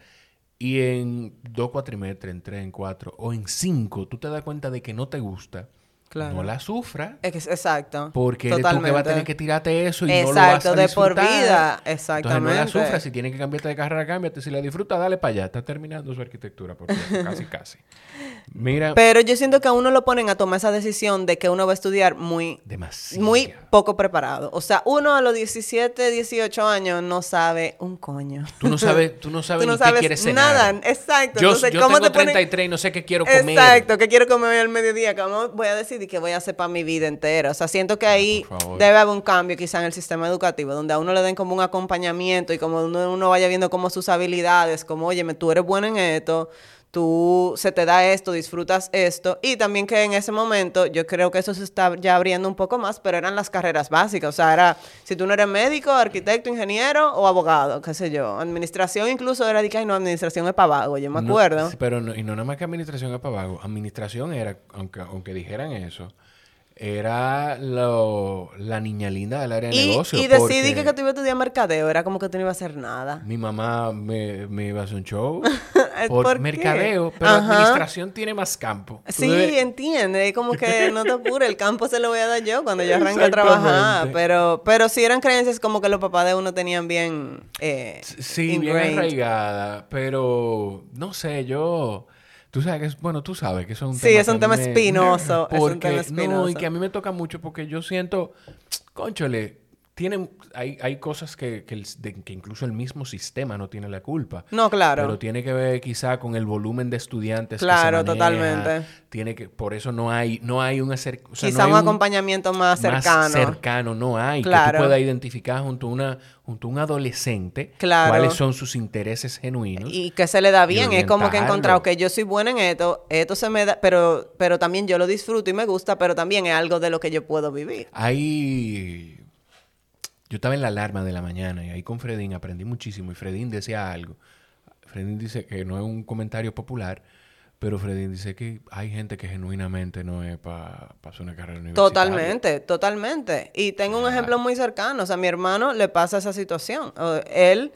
y en dos cuatrimestres, en tres, en cuatro o en cinco, tú te das cuenta de que no te gusta, Claro. no la que- exacto. Porque tú que vas a tener que tirarte eso y no lo vas Exacto, a de por vida. Entonces no Exactamente. la sufras. Si tienes que cambiarte de carrera, cámbiate. Si la disfrutas, dale para allá. Está terminando su arquitectura, por cierto. casi, casi. Mira, Pero yo siento que a uno lo ponen a tomar esa decisión de que uno va a estudiar muy, demasiado. muy poco preparado. O sea, uno a los 17, 18 años no sabe un coño. Tú no sabes, tú no sabes Tú no ni qué sabes quieres cenar. nada. Exacto. Yo, Entonces, yo ¿cómo tengo te ponen- 33 y no sé qué quiero comer. Exacto, que quiero comer hoy al mediodía, ¿cómo voy a decidir qué voy a hacer para mi vida entera? O sea, siento que ahí por favor. debe haber un cambio quizá en el sistema educativo, donde a uno le den como un acompañamiento y como uno, uno vaya viendo como sus habilidades, como, oye, tú eres bueno en esto, tú se te da esto, disfrutas esto, y también que en ese momento yo creo que eso se está ya abriendo un poco más, pero eran las carreras básicas, o sea, era si tú no eres médico, arquitecto, ingeniero o abogado, qué sé yo, administración incluso era de que, ay, no, administración es para vago, yo me No, acuerdo. pero no, y no nada más que administración es para vago. Administración era, aunque, aunque dijeran eso, era lo- la niña linda del área de Y, negocio. y decidí que, que tú ibas a estudiar mercadeo, era como que tú no ibas a hacer nada. Mi mamá me, me iba a hacer un show ¿Por mercadeo, pero Ajá. administración tiene más campo. Tú Sí, debes- entiende, como que no te apures, el campo se lo voy a dar yo cuando yo arranque a trabajar, pero pero sí eran creencias como que los papás de uno tenían bien eh, Sí, bien arraigada, pero no sé, yo... Tú sabes que es, bueno, tú sabes que eso es un Sí, tema es un tema me- espinoso, es un tema No, y espinoso. que a mí me toca mucho porque yo siento, conchole, tienen, hay, hay cosas que, que, el- de- que incluso el mismo sistema no tiene la culpa. No, claro. Pero tiene que ver quizá con el volumen de estudiantes. que se Claro, maneja. totalmente. Tiene que, por eso no hay, no hay un acer- o sea, Quizá hay un acompañamiento más cercano. Más cercano, no hay. Que Claro. tú puedas identificar junto a, una, junto a un adolescente Claro. cuáles son sus intereses genuinos. y que se le da bien. Es como que he encontrado que yo soy buena en esto, esto se me da, pero, pero también yo lo disfruto y me gusta, pero también es algo de lo que yo puedo vivir. Ahí. Yo estaba en la alarma de la mañana y ahí con Fredín aprendí muchísimo. Y Fredín decía algo. Fredín dice que no es un comentario popular, pero Fredín dice que hay gente que genuinamente no es para hacer una carrera universitaria. Totalmente, totalmente. Y tengo un ejemplo muy cercano. O sea, a mi hermano le pasa esa situación. Él,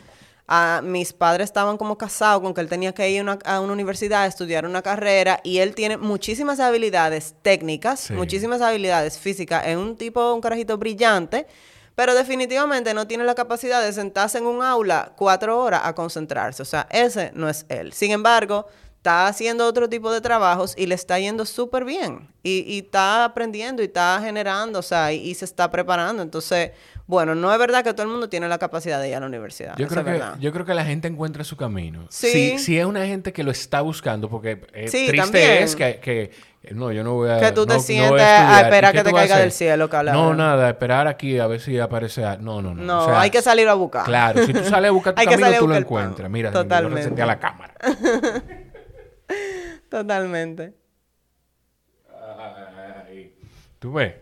a, mis padres estaban como casados con que él tenía que ir a una, a una universidad a estudiar una carrera y él tiene muchísimas habilidades técnicas, Sí. muchísimas habilidades físicas. Es un tipo, un carajito brillante. Pero definitivamente no tiene la capacidad de sentarse en un aula cuatro horas a concentrarse. O sea, ese no es él. Sin embargo, está haciendo otro tipo de trabajos y le está yendo súper bien. Y, y está aprendiendo y está generando, o sea, y, y se está preparando. Entonces, bueno, no es verdad que todo el mundo tiene la capacidad de ir a la universidad. Yo creo, que, yo creo que la gente encuentra su camino. Sí. Si, si es una gente que lo está buscando, porque eh, Sí, triste también. es que, que- no, yo no voy a. Que tú te no- sientes a estudiar. esperar ¿Y que te a caiga del cielo, que habla No, nada, esperar aquí a ver si aparece. a- No, no, no. No, O sea, hay que salir a buscar. Claro, si tú sales a buscar tu Hay que camino, a tú lo encuentras. Mira, Totalmente. yo resenté a la cámara. Totalmente. Ay, Tú ves,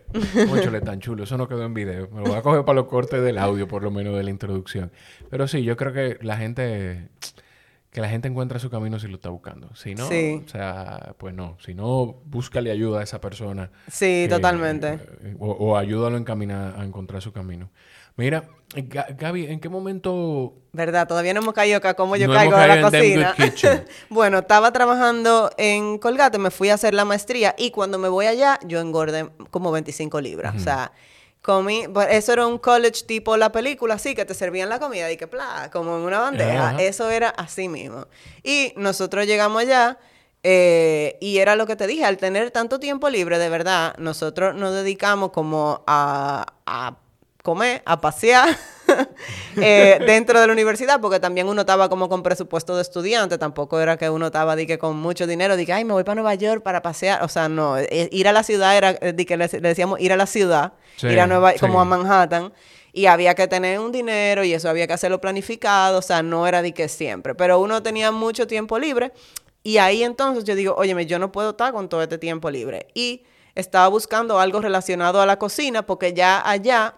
Cónchale, tan chulo. Eso no quedó en video. Me lo voy a coger para los cortes del audio, por lo menos de la introducción. Pero sí, yo creo que la gente, que la gente encuentra su camino si lo está buscando. Si no, Sí. o sea, pues no. Si no, búscale ayuda a esa persona. Sí, que- totalmente. eh, o, o ayúdalo a encaminar, a encontrar su camino. Mira, Ga- Gaby, ¿en qué momento ¿Verdad? Todavía no hemos caído acá como yo No caigo de la cocina. Bueno, estaba trabajando en Colgate, me fui a hacer la maestría y cuando me voy allá, yo engordé como 25 libras. O sea, Comí, pues, eso era un college tipo la película, así que te servían la comida y que pla, como en una bandeja. Eso era así mismo. Y nosotros llegamos allá eh, y era lo que te dije, al tener tanto tiempo libre, de verdad, nosotros nos dedicamos como a, a comer, a pasear eh, dentro de la universidad, porque también uno estaba como con presupuesto de estudiante, tampoco era que uno estaba de que con mucho dinero, de que, ay, me voy para Nueva York para pasear, o sea, no, eh, ir a la ciudad era, eh, de que le, le decíamos ir a la ciudad, Sí, ir a Nueva, sí. como a Manhattan, y había que tener un dinero y eso había que hacerlo planificado, o sea, no era de que siempre, pero uno tenía mucho tiempo libre y ahí entonces yo digo, óyeme, yo no puedo estar con todo este tiempo libre. Y estaba buscando algo relacionado a la cocina porque ya allá,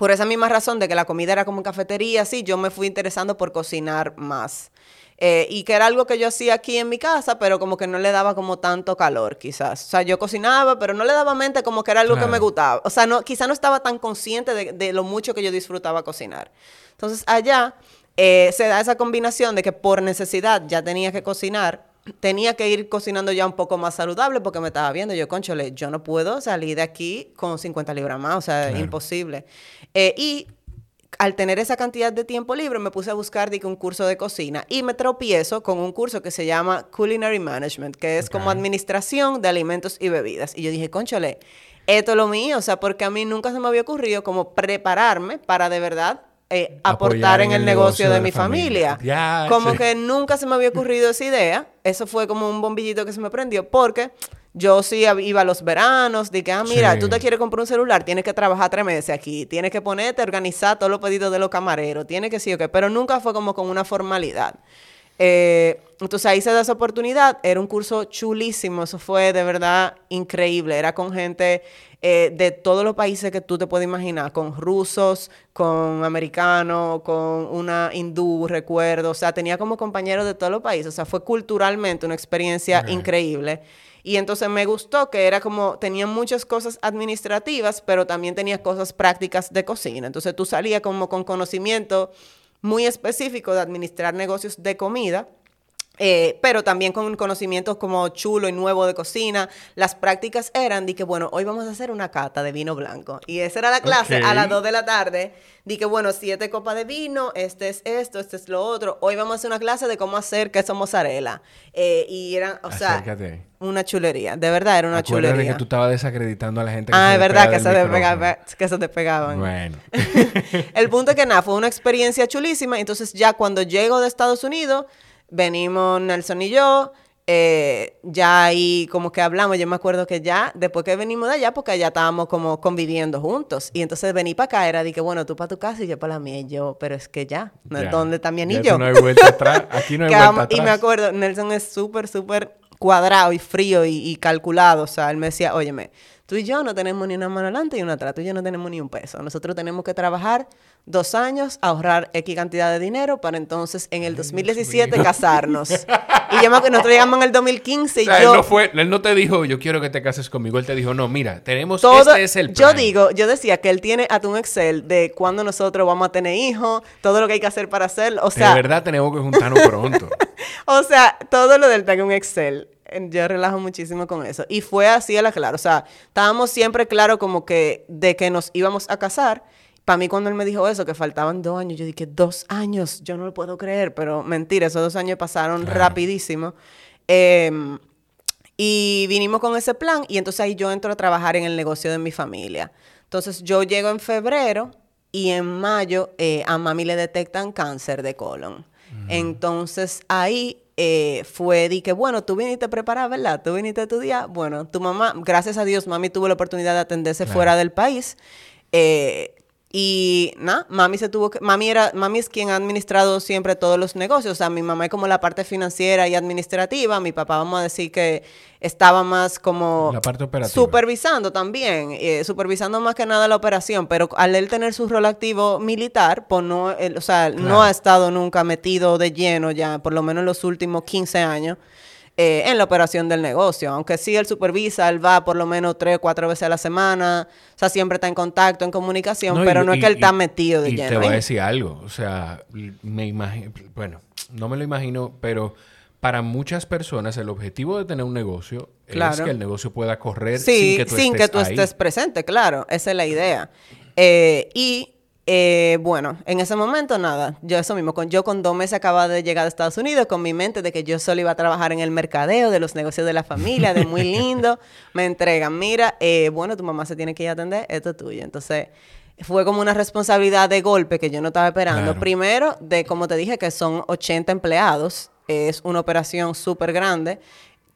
por esa misma razón de que la comida era como en cafetería, sí, yo me fui interesando por cocinar más. Eh, y que era algo que yo hacía aquí en mi casa, pero como que no le daba como tanto calor, quizás. O sea, yo cocinaba, pero no le daba mente como que era algo que me gustaba. O sea, no, quizás no estaba tan consciente de, de lo mucho que yo disfrutaba cocinar. Entonces, allá eh, se da esa combinación de que por necesidad ya tenía que cocinar, tenía que ir cocinando ya un poco más saludable porque me estaba viendo, yo, conchole, yo no puedo salir de aquí con 50 libras más, o sea, Claro. imposible. Eh, y al tener esa cantidad de tiempo libre, me puse a buscar de un curso de cocina y me tropiezo con un curso que se llama Culinary Management, que es como administración de alimentos y bebidas. Y yo dije, conchole, esto es lo mío, o sea, porque a mí nunca se me había ocurrido como prepararme para de verdad eh, aportar en el negocio, de, mi familia. Como sí. que nunca se me había ocurrido esa idea. Eso fue como un bombillito que se me prendió porque yo sí iba a los veranos, dije, ah, mira, Sí. tú te quieres comprar un celular, tienes que trabajar tres meses aquí, tienes que ponerte, organizar todos los pedidos de los camareros, tienes que sí o qué, pero nunca fue como con una formalidad. Eh, entonces ahí se da esa oportunidad, era un curso chulísimo, eso fue de verdad increíble, era con gente eh, de todos los países que tú te puedes imaginar, con rusos, con americanos, con una hindú, recuerdo, o sea, tenía como compañeros de todos los países, o sea, fue culturalmente una experiencia increíble. Y entonces me gustó que era como, tenía muchas cosas administrativas, pero también tenía cosas prácticas de cocina. Entonces tú salías como con conocimiento muy específico de administrar negocios de comida. Eh, pero también con conocimientos como chulo y nuevo de cocina. Las prácticas eran de que, bueno, hoy vamos a hacer una cata de vino blanco. Y esa era la clase a las Ok. 2 de la tarde. Di que, bueno, siete copas de vino, este es esto, este es lo otro. Hoy vamos a hacer una clase de cómo hacer queso mozzarella. Eh, y eran, o sea, una chulería. De verdad, era una Acuérdate chulería. que tú estabas desacreditando a la gente. Ah, se es verdad que se, despegaba, que se despegaban. Bueno. El punto es que nada, fue una experiencia chulísima. Entonces, ya cuando llego de Estados Unidos, venimos Nelson y yo. eh, ya ahí como que hablamos, yo me acuerdo que ya, después que venimos de allá, porque ya estábamos como conviviendo juntos. Y entonces vení para acá, era de que, bueno, tú para tu casa y yo para la mía. Y yo, pero es que ya, ¿no? Ya. ¿dónde está mi Ya anillo? tú no hay vuelta atrás. Aquí no hay vuelta atrás. y me acuerdo, Nelson es súper, súper cuadrado y frío y, y calculado. O sea, él me decía, óyeme, tú y yo no tenemos ni una mano adelante y una atrás. Tú y yo no tenemos ni un peso. Nosotros tenemos que trabajar dos años, ahorrar X cantidad de dinero para entonces en el 2017 mío. casarnos. y yo me nosotros llegamos en el 2015 O y sea, yo... él, no fue, él no te dijo, yo quiero que te cases conmigo. Él te dijo, no, mira, tenemos, Todo, este es el yo digo, yo decía que él tiene hasta un Excel de cuándo nosotros vamos a tener hijos, todo lo que hay que hacer para hacerlo. O sea, de verdad tenemos que juntarnos pronto. O sea, todo lo del tengo un Excel. Yo relajo muchísimo con eso. Y fue así a la clara. O sea, estábamos siempre claro como que de que nos íbamos a casar. Para mí cuando él me dijo eso, que faltaban dos años, yo dije, dos años, yo no lo puedo creer, pero mentira, esos dos años pasaron Claro. rapidísimo. Em, y vinimos con ese plan y entonces ahí yo entro a trabajar en el negocio de mi familia. Entonces yo llego en febrero y en mayo eh, a mami le detectan cáncer de colon. Entonces ahí eh, fue que, bueno, tú viniste preparada, ¿verdad? Tú viniste a estudiar. Bueno, tu mamá, gracias a Dios, mami tuvo la oportunidad de atenderse Claro. fuera del país. Eh, y nada, mami se tuvo que, mami era, mami es quien ha administrado siempre todos los negocios. O sea, mi mamá es como la parte financiera y administrativa. Mi papá, vamos a decir que estaba más como La parte operativa. supervisando también, eh, supervisando más que nada la operación. Pero al él tener su rol activo militar, pues no, él, o sea, no ha estado nunca metido de lleno ya, por lo menos en los últimos 15 años. Eh, en la operación del negocio. Aunque sí él supervisa, él va por lo menos tres o cuatro veces a la semana, o sea, siempre está en contacto, en comunicación, No, y- pero no es que él está y- metido de y lleno. te voy a decir algo. O sea, me imagino, bueno, no me lo imagino, pero para muchas personas el objetivo de tener un negocio es que el negocio pueda correr Sí, sin que tú sin estés que tú estés presente, claro. Esa es la idea. Eh, y eh, bueno, en ese momento nada, yo eso mismo, con, yo con dos meses acababa de llegar a Estados Unidos con mi mente de que yo solo iba a trabajar en el mercadeo, de los negocios de la familia, de muy lindo, me entregan, mira, eh, bueno, tu mamá se tiene que ir a atender, esto es tuyo. Entonces, fue como una responsabilidad de golpe que yo no estaba esperando. Claro. Primero, de como te dije, que son 80 empleados, es una operación súper grande.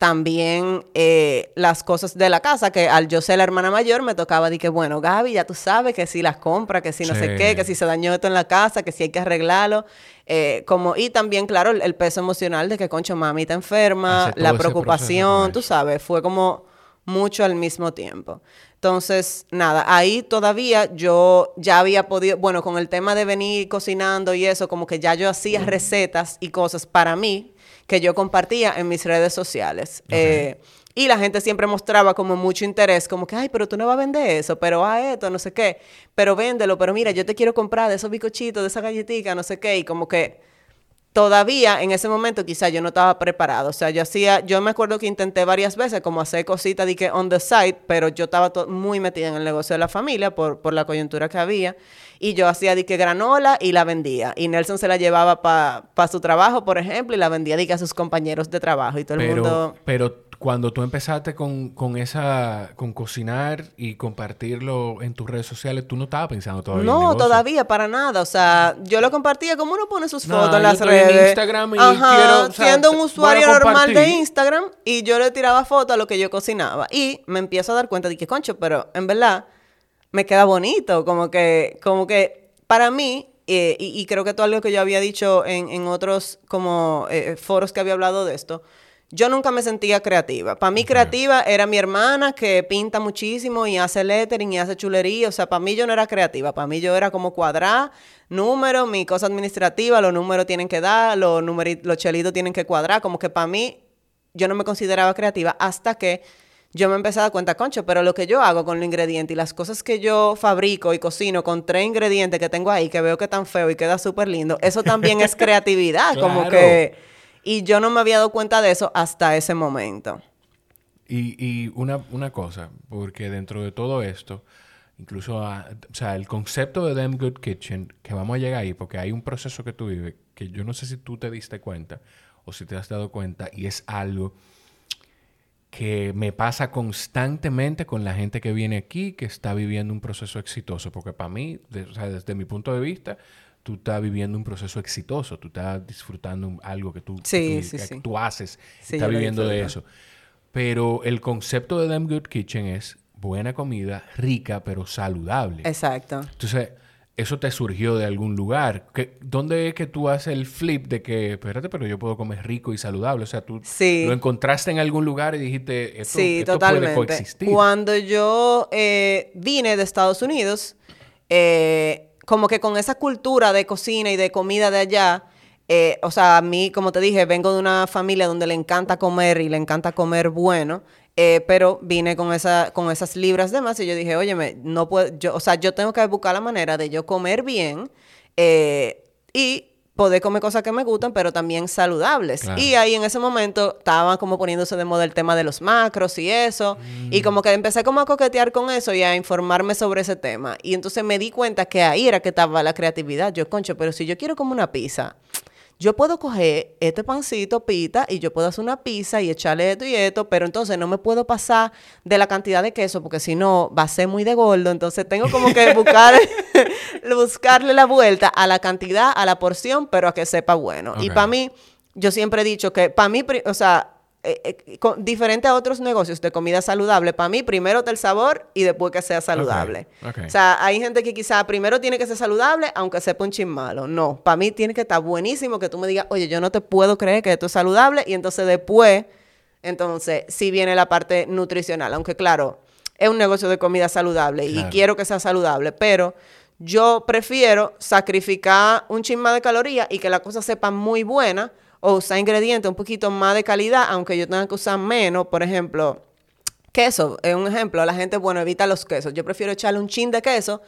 También eh, las cosas de la casa, que al yo ser la hermana mayor me tocaba de que, bueno, Gaby, ya tú sabes que si las compras, que si no sé qué, que si se dañó esto en la casa, que si hay que arreglarlo. eh, como, y también, claro, el, el peso emocional de que, concho, mami está enferma, Hace la preocupación, tú sabes, fue como mucho al mismo tiempo. Entonces, nada, ahí todavía yo ya había podido, bueno, con el tema de venir cocinando y eso, como que ya yo hacía recetas y cosas para mí que yo compartía en mis redes sociales. Eh, y la gente siempre mostraba como mucho interés, como que, ay, pero tú no vas a vender eso, pero a esto, no sé qué, pero véndelo, pero mira, yo te quiero comprar de esos bicochitos, de esa galletita, no sé qué, y como que todavía en ese momento quizá yo no estaba preparado. O sea, yo hacía, yo me acuerdo que intenté varias veces como hacer cositas de que on the side, pero yo estaba muy metida en el negocio de la familia por, por la coyuntura que había. Y yo hacía de que granola y la vendía. Y Nelson se la llevaba para su trabajo, por ejemplo, y la vendía de que a sus compañeros de trabajo. Y todo el Pero, mundo... pero cuando tú empezaste con, con esa, con cocinar y compartirlo en tus redes sociales, tú no estabas pensando todavía en No, todavía, para nada. O sea, yo lo compartía como uno pone sus fotos yo en las en redes. Instagram y Ajá, quiero, o sea, siendo un usuario normal de. Instagram y yo le tiraba fotos a lo que yo cocinaba. Y me empiezo a dar cuenta de que, concho, pero en verdad me queda bonito. Como que, como que para mí, eh, y, y creo que todo algo que yo había dicho en, en otros como eh, foros que había hablado de esto, yo nunca me sentía creativa. Para mí creativa era mi hermana que pinta muchísimo y hace lettering y hace chulería. O sea, para mí yo no era creativa. Para mí yo era como cuadrar números, mi cosa administrativa, los números tienen que dar, los, chelitos tienen que cuadrar. Como que para mí yo no me consideraba creativa hasta que yo me empecé a dar cuenta, concho, pero lo que yo hago con los ingredientes y las cosas que yo fabrico y cocino con tres ingredientes que tengo ahí, que veo que están feo y queda súper lindo, eso también es creatividad, como que... Y yo no me había dado cuenta de eso hasta ese momento. Y, y una, una cosa, porque dentro de todo esto, incluso, a- o sea, el concepto de Damn Good Kitchen, que vamos a llegar ahí, porque hay un proceso que tú vives, que yo no sé si tú te diste cuenta o si te has dado cuenta, y es algo que me pasa constantemente con la gente que viene aquí, que está viviendo un proceso exitoso, porque para mí, o sea, desde mi punto de vista, tú estás viviendo un proceso exitoso, tú estás disfrutando algo que tú, que Sí, tú- sí, que sí. tú haces, estás viviendo de eso. Pero el concepto de Damn Good Kitchen es buena comida, rica, pero saludable. Exacto. Entonces, eso te surgió de algún lugar. ¿Qué- ¿Dónde es que tú haces el flip de que, espérate, pero yo puedo comer rico y saludable? O sea, tú Sí. lo encontraste en algún lugar y dijiste, esto, sí, esto puede totalmente. coexistir. Cuando yo eh, vine de Estados Unidos, eh, como que con esa cultura de cocina y de comida de allá, eh, o sea, a mí, como te dije, vengo de una familia donde le encanta comer y le encanta comer bueno. eh, pero vine con esa con esas libras de más y yo dije, óyeme, no puedo, yo, o sea, yo tengo que buscar la manera de yo comer bien eh, y poder comer cosas que me gustan, pero también saludables. Claro. Y ahí en ese momento estaban como poniéndose de moda el tema de los macros y eso. Y como que empecé como a coquetear con eso y a informarme sobre ese tema. Y entonces me di cuenta que ahí era que estaba la creatividad. Yo, concho, pero si yo quiero como una pizza, yo puedo coger este pancito, pita, y yo puedo hacer una pizza y echarle esto y esto, pero entonces no me puedo pasar de la cantidad de queso porque si no va a ser muy de gordo. Entonces tengo como que buscar, buscarle la vuelta a la cantidad, a la porción, pero a que sepa bueno. Y para mí, yo siempre he dicho que para mí, o sea, eh, eh, con- diferente a otros negocios de comida saludable, para mí primero está el sabor y después que sea saludable. O sea, hay gente que quizá primero tiene que ser saludable, aunque sepa un chin malo. No, para mí tiene que estar buenísimo que tú me digas, oye, yo no te puedo creer que esto es saludable y entonces después, entonces, sí viene la parte nutricional, aunque claro, es un negocio de comida saludable y quiero que sea saludable, pero yo prefiero sacrificar un chin más de calorías y que la cosa sepa muy buena o usar ingredientes un poquito más de calidad, aunque yo tenga que usar menos, por ejemplo, queso, es un ejemplo, la gente, bueno, evita los quesos. Yo prefiero echarle un chin de queso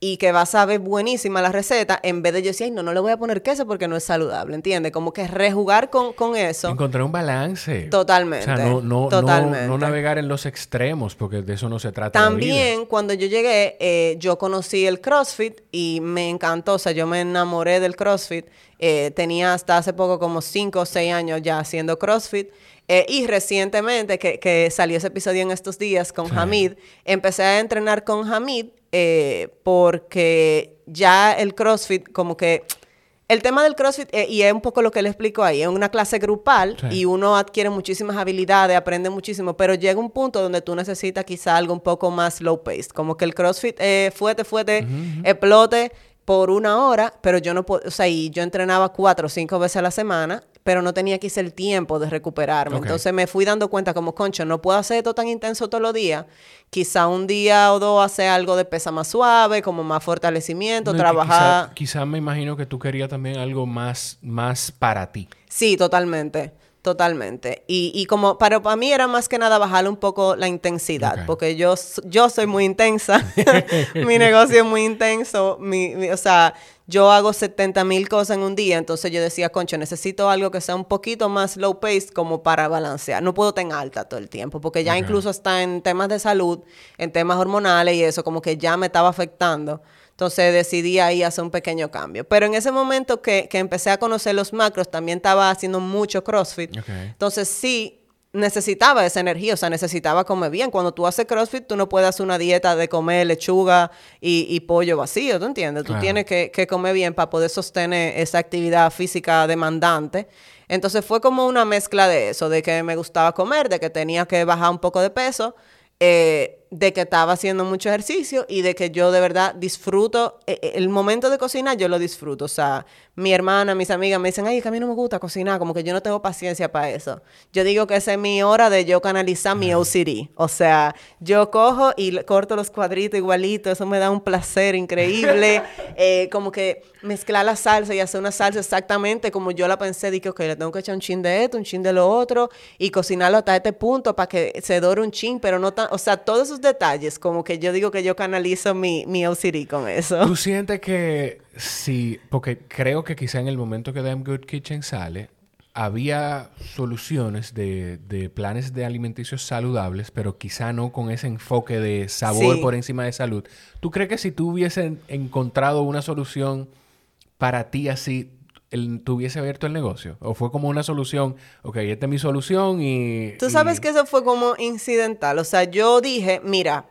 y que vas a ver buenísima la receta, en vez de yo decir, Ay, no, no le voy a poner queso porque no es saludable, ¿entiendes? Como que rejugar con, con eso. Encontrar un balance. Totalmente. O sea, no, no, totalmente. no, no navegar en los extremos, porque de eso no se trata. la vida. También cuando yo llegué, eh, yo conocí el CrossFit y me encantó, o sea, yo me enamoré del CrossFit. Eh, tenía hasta hace poco como 5 o 6 años ya haciendo CrossFit. Eh, y recientemente, que, que salió ese episodio en estos días con Sí. Hamid, empecé a entrenar con Hamid eh, porque ya el CrossFit como que... El tema del CrossFit, eh, y es un poco lo que le explico ahí, es una clase grupal Sí. y uno adquiere muchísimas habilidades, aprende muchísimo, pero llega un punto donde tú necesitas quizá algo un poco más slow paced, como que el CrossFit eh, fuerte, fuerte, explote por una hora, pero yo no puedo, o sea, y yo entrenaba cuatro o cinco veces a la semana, pero no tenía quizá el tiempo de recuperarme. Entonces me fui dando cuenta como, concho, no puedo hacer esto tan intenso todos los días. Quizá un día o dos hacer algo de pesa más suave, como más fortalecimiento, No, trabajar... Quizá, quizá me imagino que tú querías también algo más, más para ti. Sí, totalmente. Totalmente. Y, y como para, para mí era más que nada bajarle un poco la intensidad, porque yo, yo soy muy intensa, mi negocio es muy intenso, mi, mi- o sea, yo hago 70 mil cosas en un día, entonces yo decía, concho, necesito algo que sea un poquito más low pace como para balancear. No puedo tener alta todo el tiempo, porque ya incluso está en temas de salud, en temas hormonales y eso, como que ya me estaba afectando. Entonces decidí ahí hacer un pequeño cambio. Pero en ese momento que, que empecé a conocer los macros, también estaba haciendo mucho CrossFit. Entonces sí necesitaba esa energía, o sea, necesitaba comer bien. Cuando tú haces CrossFit, tú no puedes hacer una dieta de comer lechuga y, y pollo vacío, ¿tú entiendes? Tú Claro. tienes que, que comer bien para poder sostener esa actividad física demandante. Entonces fue como una mezcla de eso, de que me gustaba comer, de que tenía que bajar un poco de peso, eh, de que estaba haciendo mucho ejercicio y de que yo de verdad disfruto, eh, eh, el momento de cocinar yo lo disfruto. O sea, mi hermana, mis amigas me dicen, ay, es que a mí no me gusta cocinar, como que yo no tengo paciencia para eso. Yo digo que esa es mi hora de yo canalizar mi OCD. O sea, yo cojo y corto los cuadritos igualito, eso me da un placer increíble. Eh, como que mezclar la salsa y hacer una salsa exactamente como yo la pensé, dije, ok, le tengo que echar un chin de esto, un chin de lo otro y cocinarlo hasta este punto para que se dore un chin, pero no tan, o sea, todos esos detalles, como que yo digo que yo canalizo mi, mi OCD con eso. ¿Tú sientes que sí? Porque creo que quizá en el momento que Damn Good Kitchen sale, había soluciones de, de planes de alimenticios saludables, pero quizá no con ese enfoque de sabor Sí. por encima de salud. ¿Tú crees que si tú hubieses encontrado una solución para ti así, el, tú hubiese abierto el negocio? ¿O fue como una solución, ok, esta es mi solución y... Tú sabes y- que eso fue como incidental. O sea, yo dije, mira,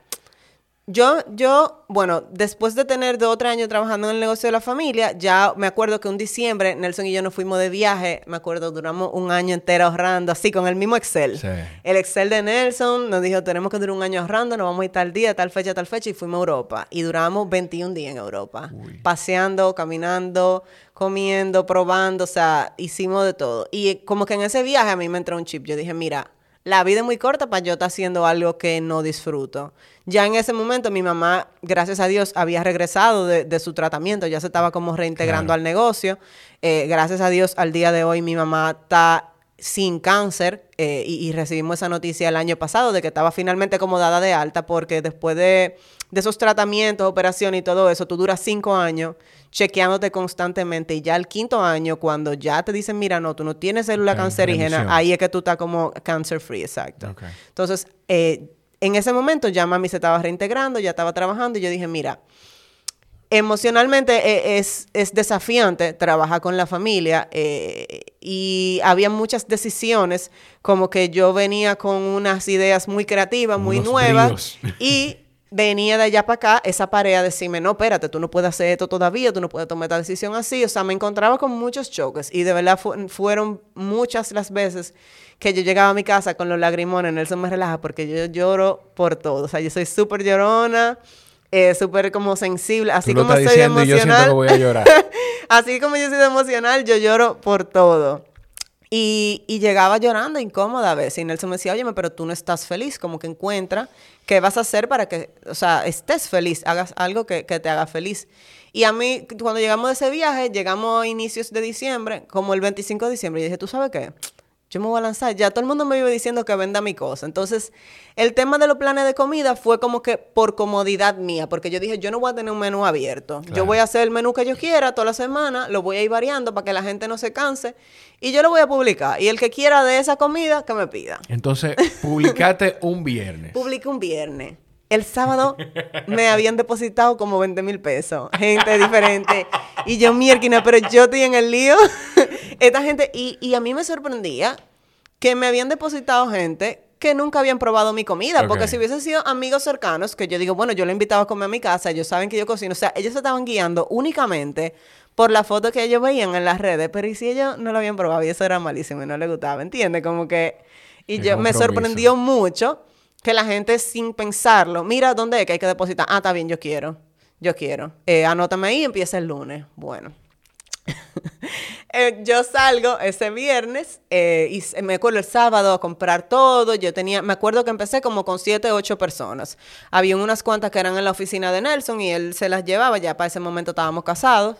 yo, yo, bueno, después de tener dos o tres años trabajando en el negocio de la familia, ya me acuerdo que un diciembre Nelson y yo nos fuimos de viaje. Me acuerdo, duramos un año entero ahorrando, así, con el mismo Excel. Sí. El Excel de Nelson nos dijo, tenemos que durar un año ahorrando, nos vamos a ir tal día, tal fecha, tal fecha, y fuimos a Europa. Y duramos 21 días en Europa. Uy. Paseando, caminando, comiendo, probando, o sea, hicimos de todo. Y como que en ese viaje a mí me entró un chip. Yo dije, mira, la vida es muy corta para yo estar haciendo algo que no disfruto. Ya en ese momento mi mamá, gracias a Dios, había regresado de, de su tratamiento, ya se estaba como reintegrando Claro. al negocio. Eh, gracias a Dios, al día de hoy mi mamá está sin cáncer eh, y, y recibimos esa noticia el año pasado de que estaba finalmente como dada de alta porque después de, de esos tratamientos, operaciones y todo eso, tú duras cinco años chequeándote constantemente y ya el quinto año cuando ya te dicen, mira, no, tú no tienes célula cancerígena, remisión. ahí es que tú estás como cancer free, exacto. Entonces, eh, en ese momento ya mami se estaba reintegrando, ya estaba trabajando y yo dije, mira, emocionalmente eh, es, es desafiante trabajar con la familia eh, y había muchas decisiones como que yo venía con unas ideas muy creativas, muy Unos nuevas bríos. y venía de allá para acá esa pareja a decirme, no, espérate, tú no puedes hacer esto todavía, tú no puedes tomar esta decisión así. O sea, me encontraba con muchos choques y de verdad fu- fueron muchas las veces que yo llegaba a mi casa con los lagrimones, Nelson me relaja porque yo lloro por todo. O sea, yo soy súper llorona, eh, súper como sensible, así Tú lo como estás soy diciendo y yo emocional. que voy a llorar. Así como yo soy emocional, yo lloro por todo. Y, y llegaba llorando incómoda a veces. Y Nelson me decía, oye, pero tú no estás feliz. Como que encuentra qué vas a hacer para que, o sea, estés feliz, hagas algo que, que te haga feliz. Y a mí, cuando llegamos de ese viaje, llegamos a inicios de diciembre, como el 25 de diciembre, y dije, ¿tú sabes qué? Yo me voy a lanzar. Ya todo el mundo me vive diciendo que venda mi cosa. Entonces, el tema de los planes de comida fue como que por comodidad mía, porque yo dije, yo no voy a tener un menú abierto. Yo voy a hacer el menú que yo quiera toda la semana, lo voy a ir variando para que la gente no se canse y yo lo voy a publicar. Y el que quiera de esa comida, que me pida. Entonces, publicate un viernes. Publiqué un viernes. El sábado me habían depositado como 20 mil pesos. Gente diferente. Y yo, mierda, pero yo estoy en el lío. Esta gente, y, y, a mí me sorprendía que me habían depositado gente que nunca habían probado mi comida. Porque si hubiesen sido amigos cercanos, que yo digo, bueno, yo le invitaba a comer a mi casa, ellos saben que yo cocino. O sea, ellos se estaban guiando únicamente por la foto que ellos veían en las redes. Pero ¿y si ellos no lo habían probado y eso era malísimo y no les gustaba? ¿Entiendes? Como que... Y yo me sorprendió mucho que la gente sin pensarlo, mira, ¿dónde es que hay que depositar? Ah, está bien, yo quiero. Yo quiero. Eh, anótame ahí, empieza el lunes. Bueno. Eh, yo salgo ese viernes eh, y me acuerdo el sábado a comprar todo. Yo tenía, me acuerdo que empecé como con siete, ocho personas. Había unas cuantas que eran en la oficina de Nelson y él se las llevaba. Ya para ese momento estábamos casados.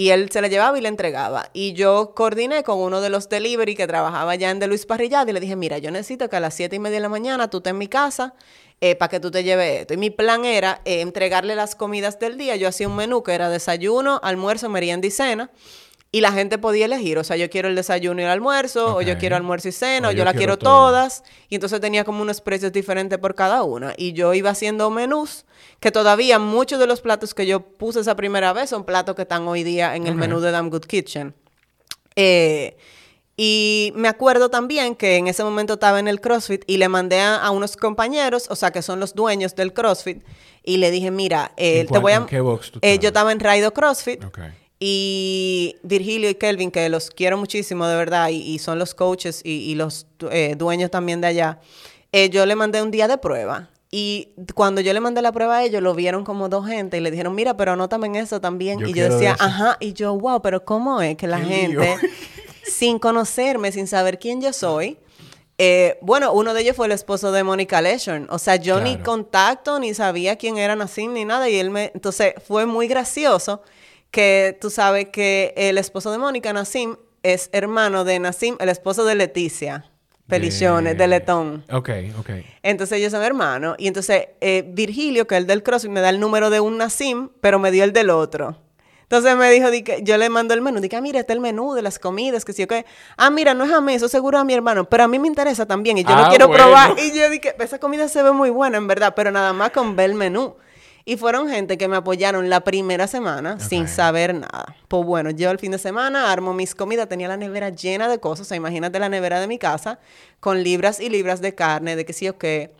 Y él se las llevaba y le entregaba. Y yo coordiné con uno de los delivery que trabajaba ya en De Luis Parrillada y le dije, mira, yo necesito que a las siete y media de la mañana tú estés en mi casa eh, para que tú te lleves esto. Y mi plan era entregarle las comidas del día. Yo hacía un menú que era desayuno, almuerzo, merienda y cena. Y la gente podía elegir, o sea, yo quiero el desayuno y el almuerzo, o yo quiero almuerzo y cena, o, yo, la quiero, todas. Y entonces tenía como unos precios diferentes por cada una. Y yo iba haciendo menús, que todavía muchos de los platos que yo puse esa primera vez son platos que están hoy día en el menú de Damn Good Kitchen. Eh, y me acuerdo también que en ese momento estaba en el CrossFit y le mandé a, unos compañeros, o sea, que son los dueños del CrossFit, y le dije, mira, eh, te voy a... qué box eh, yo estaba en Raido CrossFit. Okay. Y Virgilio y Kelvin, que los quiero muchísimo de verdad, y, son los coaches y, los eh, dueños también de allá, eh, yo le mandé un día de prueba. Y cuando yo le mandé la prueba a ellos, lo vieron como dos gente y le dijeron, mira, pero anótame en eso también. y yo decía, ajá, y yo, wow, pero ¿cómo es que la gente, sin conocerme, sin saber quién yo soy, eh, bueno, uno de ellos fue el esposo de Mónica Leshorn. O sea, yo ni contacto, ni sabía quién era Nassim, ni nada. Y él me... Entonces, fue muy gracioso que tú sabes que el esposo de Mónica, Nassim, es hermano de Nassim, el esposo de Leticia. Peliciones, de, Letón. Ok, ok. Entonces ellos son hermanos. Y entonces eh, Virgilio, que es el del CrossFit, me da el número de un Nassim, pero me dio el del otro. Entonces me dijo, que yo le mando el menú, dije, ah, mira, este es el menú de las comidas, que sí, ok. Ah, mira, no es a mí, eso seguro a mi hermano, pero a mí me interesa también y yo lo ah, quiero probar. Y yo dije, esa comida se ve muy buena, en verdad, pero nada más con ver el menú. Y fueron gente que me apoyaron la primera semana sin saber nada. Pues bueno, yo el fin de semana armo mis comidas, tenía la nevera llena de cosas, o sea, imagínate la nevera de mi casa, con libras y libras de carne, de que sí o qué.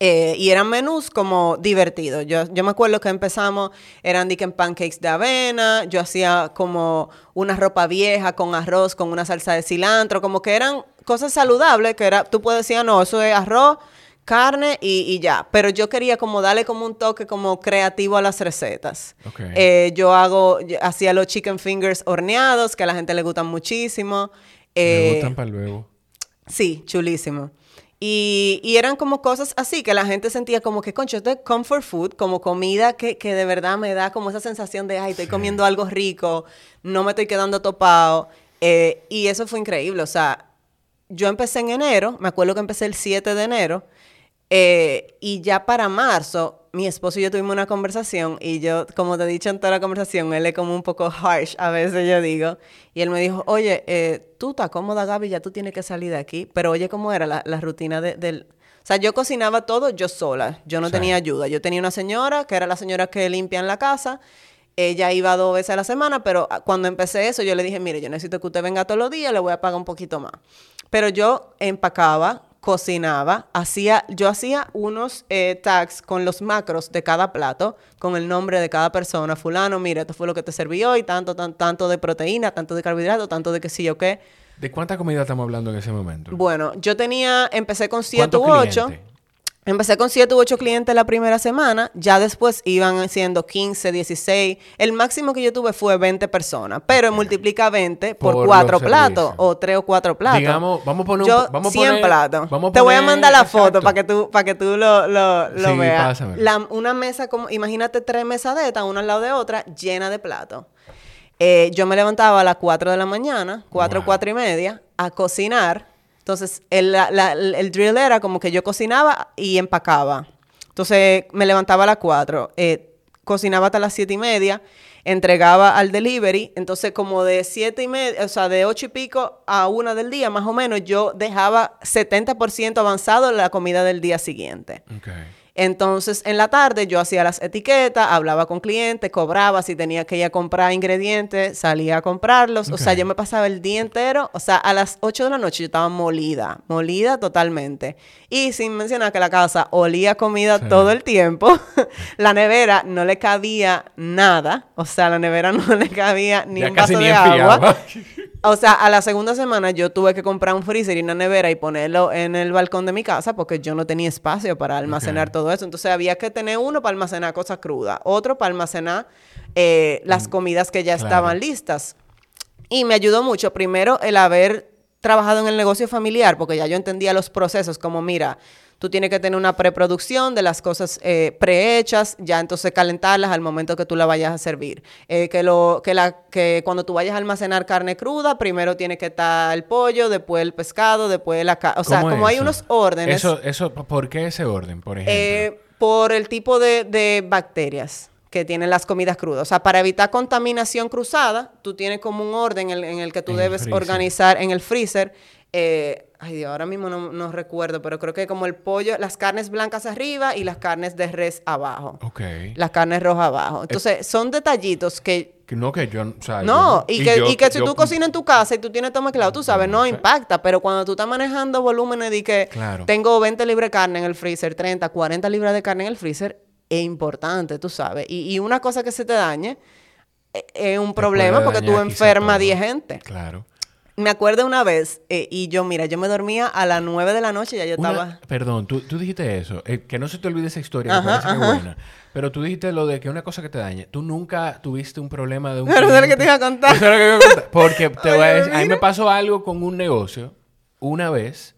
Eh, y eran menús como divertidos. Yo, yo me acuerdo que empezamos, eran pancakes de avena, yo hacía como una ropa vieja con arroz, con una salsa de cilantro, como que eran cosas saludables, que era, tú puedes decir, ah, no, eso es arroz, carne y, ya. Pero yo quería como darle como un toque como creativo a las recetas. Eh, yo hago, hacía los chicken fingers horneados, que a la gente le gustan muchísimo. Me gustan eh, para luego. Sí, chulísimo. Y, y, eran como cosas así, que la gente sentía como que, concho, esto es comfort food, como comida que, que de verdad me da como esa sensación de, ay, estoy comiendo algo rico, no me estoy quedando topado. Eh, y eso fue increíble. O sea, yo empecé en enero, me acuerdo que empecé el 7 de enero, eh, y ya para marzo, mi esposo y yo tuvimos una conversación y yo, como te he dicho en toda la conversación, él es como un poco harsh, a veces yo digo, y él me dijo, oye, eh, tú estás cómoda, Gaby, ya tú tienes que salir de aquí, pero oye, ¿cómo era la, rutina de, del... O sea, yo cocinaba todo yo sola, yo no tenía ayuda, yo tenía una señora, que era la señora que limpia en la casa, ella iba dos veces a la semana, pero cuando empecé eso, yo le dije, mire, yo necesito que usted venga todos los días, le voy a pagar un poquito más. Pero yo empacaba, cocinaba, hacía, yo hacía unos eh, tags con los macros de cada plato, con el nombre de cada persona. Fulano, mira, esto fue lo que te serví hoy, tanto, tanto de proteína, tanto de carbohidrato, tanto de que sí o qué. ¿De cuánta comida estamos hablando en ese momento? Bueno, yo tenía, empecé con 7 u 8. Empecé con 7 u 8 clientes la primera semana, ya después iban siendo 15, 16. El máximo que yo tuve fue 20 personas, pero multiplica 20 por, 4 platos o 3 o 4 platos. Digamos, vamos a poner yo, vamos 100 platos. Te voy a mandar la foto para que tú, para que tú lo, lo, lo veas. La, una mesa, como, imagínate tres mesadetas, una al lado de otra, llena de platos. Eh, yo me levantaba a las 4 de la mañana, 4, 4 y media, a cocinar Entonces, el, la- el drill era como que yo cocinaba y empacaba. Entonces, me levantaba a las 4, eh, cocinaba hasta las siete y media, entregaba al delivery. Entonces, como de siete y media, o sea, de ocho y pico a una del día, más o menos, yo dejaba 70% avanzado la comida del día siguiente. Entonces, en la tarde yo hacía las etiquetas, hablaba con clientes, cobraba si tenía que ir a comprar ingredientes, salía a comprarlos. O sea, yo me pasaba el día entero, o sea, a las 8 de la noche yo estaba molida, molida totalmente. Y sin mencionar que la casa olía comida Sí. todo el tiempo, la nevera no le cabía nada, o sea, la nevera no le cabía ni Ya un vaso de agua. O sea, a la segunda semana yo tuve que comprar un freezer y una nevera y ponerlo en el balcón de mi casa porque yo no tenía espacio para almacenar todo eso. Entonces había que tener uno para almacenar cosas crudas, otro para almacenar eh, las comidas que ya claro. estaban listas. Y me ayudó mucho, primero, el haber trabajado en el negocio familiar, porque ya yo entendía los procesos, como mira, tú tienes que tener una preproducción de las cosas eh, prehechas, ya entonces calentarlas al momento que tú la vayas a servir. Eh, que, lo, que, la, que cuando tú vayas a almacenar carne cruda, primero tiene que estar el pollo, después el pescado, después la carne. O sea, ¿Cómo es como hay unos órdenes. Eso, eso, ¿por qué ese orden, por ejemplo? Eh, por el tipo de, de bacterias que tienen las comidas crudas. O sea, para evitar contaminación cruzada, tú tienes como un orden en, en el que tú En debes organizar en el freezer. Eh, ay Dios, ahora mismo no, no recuerdo, pero creo que como el pollo, las carnes blancas arriba y las carnes de res abajo. ok. Las carnes rojas abajo. Entonces, son detallitos que Que no que yo, o sea, yo no, y, que, yo- y que si yo- tú cocinas en tu casa y tú tienes todo mezclado, tú sabes, no impacta. Pero cuando tú estás manejando volúmenes de que Claro. tengo 20 libras de carne en el freezer, 30, 40 libras de carne en el freezer, es importante, tú sabes. Y, y una cosa que se te dañe eh, es un problema porque tú enfermas a todo. 10 gente. Claro. Me acuerdo una vez, eh, y yo, mira, yo me dormía a las 9 de la noche, ya yo Una- estaba... Perdón, tú, tú dijiste eso. eh, que no se te olvide esa historia, Ajá, parece que es ajá. buena. Pero tú dijiste lo de que una cosa que te dañe. Tú nunca tuviste un problema de un Pero eso es lo que te iba a contar. Eso es lo que iba a contar. Porque te voy a decir, a mí me pasó algo con un negocio una vez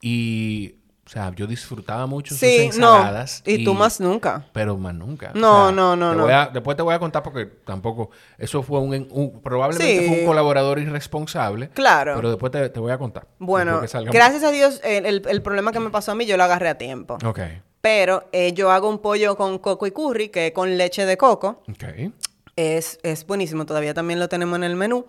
y, sea, yo disfrutaba mucho Sí, sus no. ensaladas. Y, tú más nunca. Pero más nunca. O No, sea, no, no, no. a- después te voy a contar porque tampoco... Eso fue un... un- probablemente Sí. fue un colaborador irresponsable. Claro. Pero después te, te voy a contar. Bueno, gracias a Dios, el, el- el problema que me pasó a mí, yo lo agarré a tiempo. Ok. Pero eh, yo hago un pollo con coco y curry, que es con leche de coco. Ok. Es, es buenísimo, todavía también lo tenemos en el menú.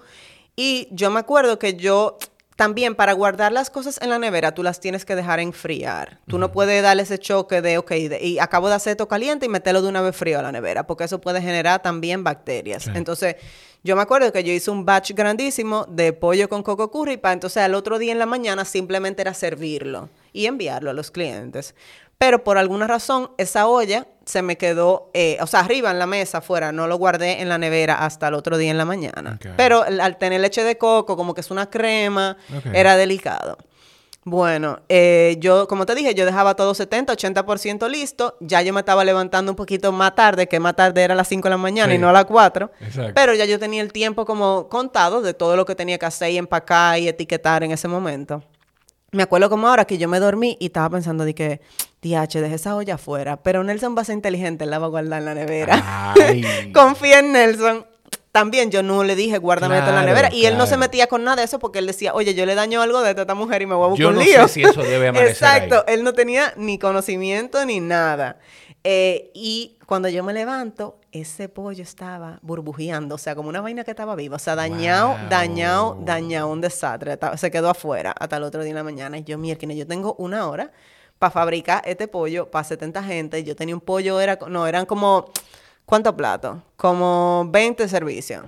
Y yo me acuerdo que yo también para guardar las cosas en la nevera, tú las tienes que dejar enfriar. Tú no puedes darle ese choque de, ok, de- y acabo de hacer esto caliente y meterlo de una vez frío a la nevera, porque eso puede generar también bacterias. Sí. Entonces, yo me acuerdo que yo hice un batch grandísimo de pollo con coco curry, para entonces al otro día en la mañana simplemente era servirlo y enviarlo a los clientes. Pero por alguna razón, esa olla se me quedó, eh, o sea, arriba en la mesa, afuera, no lo guardé en la nevera hasta el otro día en la mañana. Pero al tener leche de coco, como que es una crema, era delicado. Bueno, eh, yo, como te dije, yo dejaba todo 70, 80% listo. Ya yo me estaba levantando un poquito más tarde, que más tarde era a las 5 de la mañana Sí. y no a las 4. Exacto. Pero ya yo tenía el tiempo como contado de todo lo que tenía que hacer y empacar y etiquetar en ese momento. Me acuerdo como ahora que yo me dormí y estaba pensando de que, DH, dejé esa olla afuera. Pero Nelson va a ser inteligente, él la va a guardar en la nevera. Confía en Nelson. También yo no le dije, guárdame esto en la nevera. Y él no se metía con nada de eso porque él decía, oye, yo le daño algo de esta mujer y me voy a buscar Yo un no lío. sé si eso debe amanecer Exacto. ahí. Él no tenía ni conocimiento ni nada. Eh, y cuando yo me levanto, ese pollo estaba burbujeando, o sea, como una vaina que estaba viva. O sea, dañado, Wow. dañado, dañado, un desastre. Se quedó afuera hasta el otro día en la mañana. Y yo, mierda, yo tengo una hora para fabricar este pollo para 70 gente. Yo tenía un pollo, era, no, eran como, ¿cuántos platos? Como 20 servicios.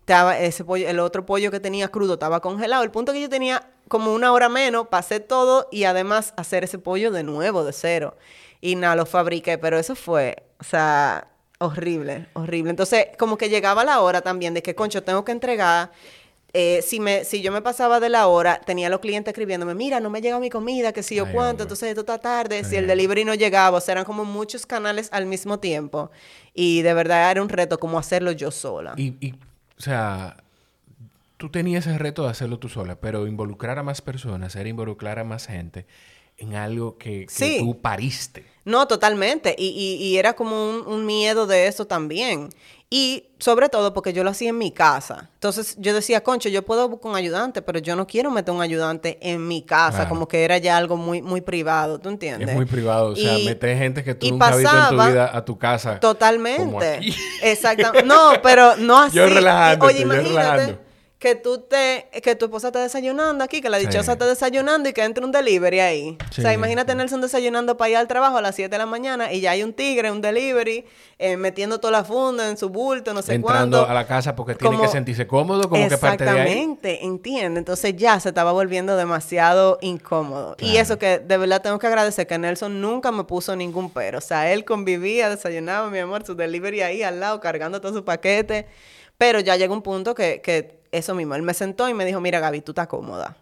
Estaba ese pollo, el otro pollo que tenía crudo estaba congelado. El punto que yo tenía como una hora menos para hacer todo y además hacer ese pollo de nuevo, de cero. Y nada, lo fabriqué, pero eso fue, o sea, horrible, horrible. Entonces, como que llegaba la hora también de que, concho, tengo que entregar. Eh, si, me, si yo me pasaba de la hora, tenía los clientes escribiéndome, mira, no me llega mi comida, que si yo Ay, cuánto, hombre. entonces esto está tarde, si el delivery no llegaba, o sea, eran como muchos canales al mismo tiempo. Y de verdad era un reto como hacerlo yo sola. Y, y, o sea, tú tenías ese reto de hacerlo tú sola, pero involucrar a más personas era involucrar a más gente en algo que, que Sí. tú pariste. No, totalmente. Y, y- y era como un, un miedo de eso también. Y sobre todo porque yo lo hacía en mi casa. Entonces yo decía, concho, yo puedo buscar un ayudante, pero yo no quiero meter un ayudante en mi casa, Claro. como que era ya algo muy, muy privado, ¿tú entiendes? Es muy privado. O sea, Y- meter gente que tú nunca has visto en tu vida a tu casa. Totalmente. Exactamente. No, pero no así. Yo relajándote, Oye, yo imagínate relajando. Que tú te, que tu esposa está desayunando aquí, que la Sí. dichosa está desayunando y que entre un delivery ahí. O sea, Sí. imagínate Nelson desayunando para ir al trabajo a las 7 de la mañana y ya hay un tigre, un delivery, eh, metiendo toda la funda en su bulto, no sé Entrando a la casa porque tiene Como- que sentirse cómodo, como que parte de ahí. Exactamente, entiende. Entonces ya se estaba volviendo demasiado incómodo. Y eso que de verdad tengo que agradecer que Nelson nunca me puso ningún pero. O sea, él convivía, desayunaba, mi amor, su delivery ahí al lado, cargando todo su paquete. Pero ya llegó un punto que, que eso mismo, él me sentó y me dijo, mira Gaby, tú estás cómoda.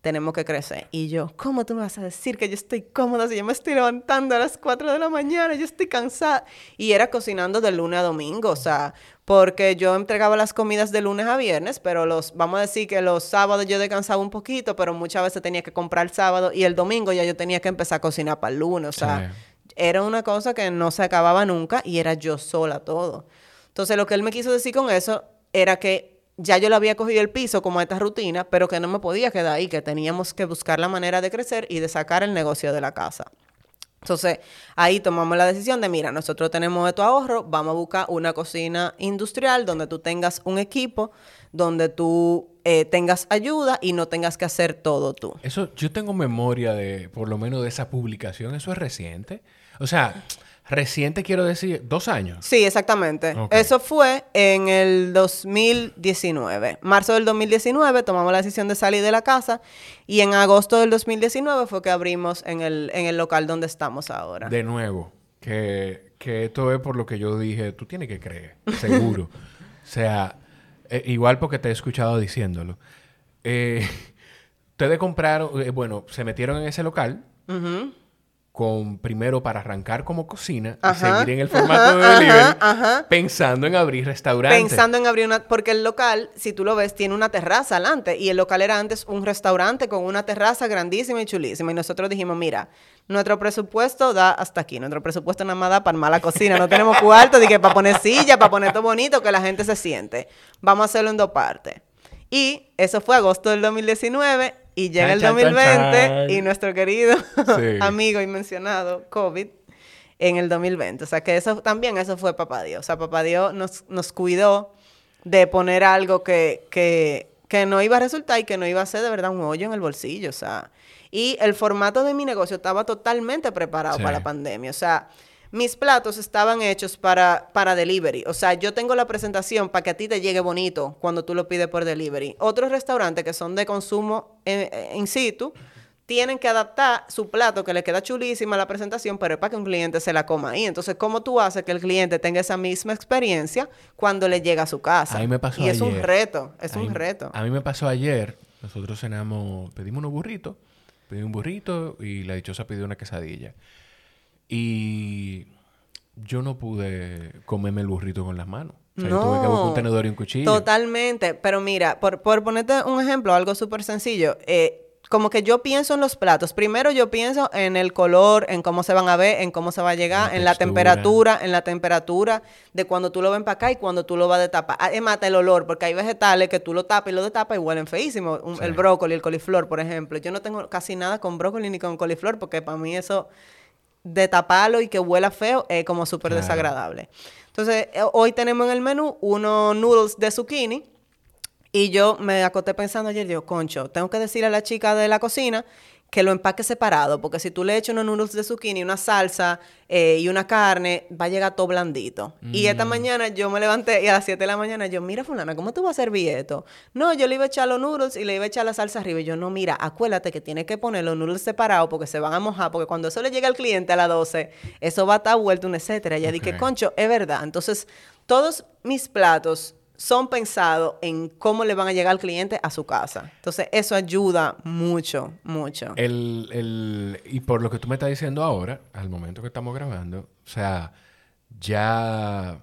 Tenemos que crecer. Y yo, ¿cómo tú me vas a decir que yo estoy cómoda si yo me estoy levantando a las 4 de la mañana? Yo estoy cansada. Y era cocinando de lunes a domingo, o sea, porque yo entregaba las comidas de lunes a viernes, pero los, vamos a decir que los sábados yo descansaba un poquito, pero muchas veces tenía que comprar el sábado y el domingo ya yo tenía que empezar a cocinar para el lunes, o sea, era una cosa que no se acababa nunca y era yo sola todo. Entonces, lo que él me quiso decir con eso era que ya yo le había cogido el piso como a esta rutina, pero que no me podía quedar ahí, que teníamos que buscar la manera de crecer y de sacar el negocio de la casa. Entonces, ahí tomamos la decisión de, mira, nosotros tenemos estos ahorros, vamos a buscar una cocina industrial donde tú tengas un equipo, donde tú eh, tengas ayuda y no tengas que hacer todo tú. Eso, yo tengo memoria de, por lo menos de esa publicación. Eso es reciente. O sea, reciente quiero decir, dos años. Sí, exactamente. Eso fue en el 2019. Marzo del 2019 tomamos la decisión de salir de la casa y en agosto del 2019 fue que abrimos en el, en el local donde estamos ahora. De nuevo, que, que esto es por lo que yo dije, tú tienes que creer, seguro. o sea, eh, igual porque te he escuchado diciéndolo. Eh, ustedes compraron, eh, bueno, se metieron en ese local. Con primero para arrancar como cocina y seguir en el formato de delivery, ajá, pensando en abrir restaurantes. Pensando en abrir una... Porque el local, si tú lo ves, tiene una terraza adelante. Y el local era antes un restaurante con una terraza grandísima y chulísima. Y nosotros dijimos, mira, nuestro presupuesto da hasta aquí. Nuestro presupuesto nada más da para armar la cocina. No tenemos cuarto, de que para poner silla, para poner todo bonito, que la gente se siente. Vamos a hacerlo en dos partes. Y eso fue agosto del 2019. Y llega el Chan, chan, 2020 chan, chan. y nuestro querido Sí. amigo y mencionado COVID en el 2020. O sea, que eso también, eso fue papá Dios. O sea, papá Dios nos, nos cuidó de poner algo que, que, que no iba a resultar y que no iba a ser de verdad un hoyo en el bolsillo. O sea, y el formato de mi negocio estaba totalmente preparado Sí. para la pandemia. O sea, mis platos estaban hechos para, para delivery. O sea, yo tengo la presentación para que a ti te llegue bonito cuando tú lo pides por delivery. Otros restaurantes que son de consumo in situ tienen que adaptar su plato que le queda chulísima la presentación, pero es para que un cliente se la coma ahí. Entonces, ¿cómo tú haces que el cliente tenga esa misma experiencia cuando le llega a su casa? A mí me pasó y es un ayer. reto, es A un mí- reto. A mí me pasó ayer. Nosotros cenamos, pedimos unos burritos. Pedí un burrito y la dichosa pidió una quesadilla. Y yo no pude comerme el burrito con las manos. O sea, yo tuve que buscar un tenedor y un cuchillo. Totalmente. Pero mira, por, por ponerte un ejemplo, algo súper sencillo. eh, como que yo pienso en los platos. Primero yo pienso en el color, en cómo se van a ver, en cómo se va a llegar, La en la temperatura, en la temperatura de cuando tú lo ven para acá y cuando tú lo vas a tapar. Además, el olor, porque hay vegetales que tú lo tapas y lo destapas y huelen feísimo. Un- Sí. El brócoli, el coliflor, por ejemplo. Yo no tengo casi nada con brócoli ni con coliflor porque para mí eso de taparlo y que huela feo es como súper Claro. desagradable. Entonces, eh, hoy tenemos en el menú unos noodles de zucchini. Y yo me acoté pensando ayer, digo, concho, tengo que decirle a la chica de la cocina que lo empaque separado, porque si tú le echas unos noodles de zucchini, una salsa eh, y una carne, va a llegar todo blandito. Y Mm. esta mañana yo me levanté y a las 7 de la mañana yo, mira fulana, ¿cómo tú vas a servir esto? No, yo le iba a echar los noodles y le iba a echar la salsa arriba. Y yo, no, mira, acuérdate que tienes que poner los noodles separados porque se van a mojar, porque cuando eso le llegue al cliente a las 12, eso va a estar vuelto un etcétera. Ya dije, Ok. concho, es verdad. Entonces, todos mis platos son pensados en cómo le van a llegar al cliente a su casa. Entonces, eso ayuda mucho, mucho. El, el- y por lo que tú me estás diciendo ahora, al momento que estamos grabando, o sea, ya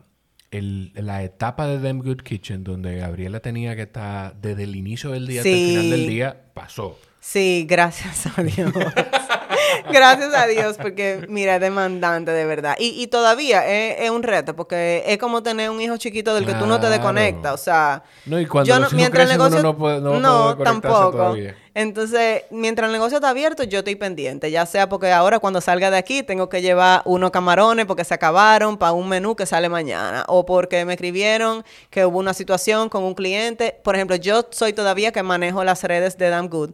el- la etapa de Them Good Kitchen, donde Gabriela tenía que estar desde el inicio del día hasta el final del día, pasó. Sí, gracias a Dios. Gracias a Dios, porque mira, es demandante de verdad. Y, y todavía es, es un reto, porque es como tener un hijo chiquito del que tú no te desconectas. O sea, No, y cuando yo no, mientras el negocio. no puede- no conectarse tampoco. todavía. Entonces, mientras el negocio está abierto, yo estoy pendiente. Ya sea porque ahora cuando salga de aquí tengo que llevar unos camarones porque se acabaron para un menú que sale mañana. O porque me escribieron que hubo una situación con un cliente. Por ejemplo, yo soy todavía que manejo las redes de Damn Good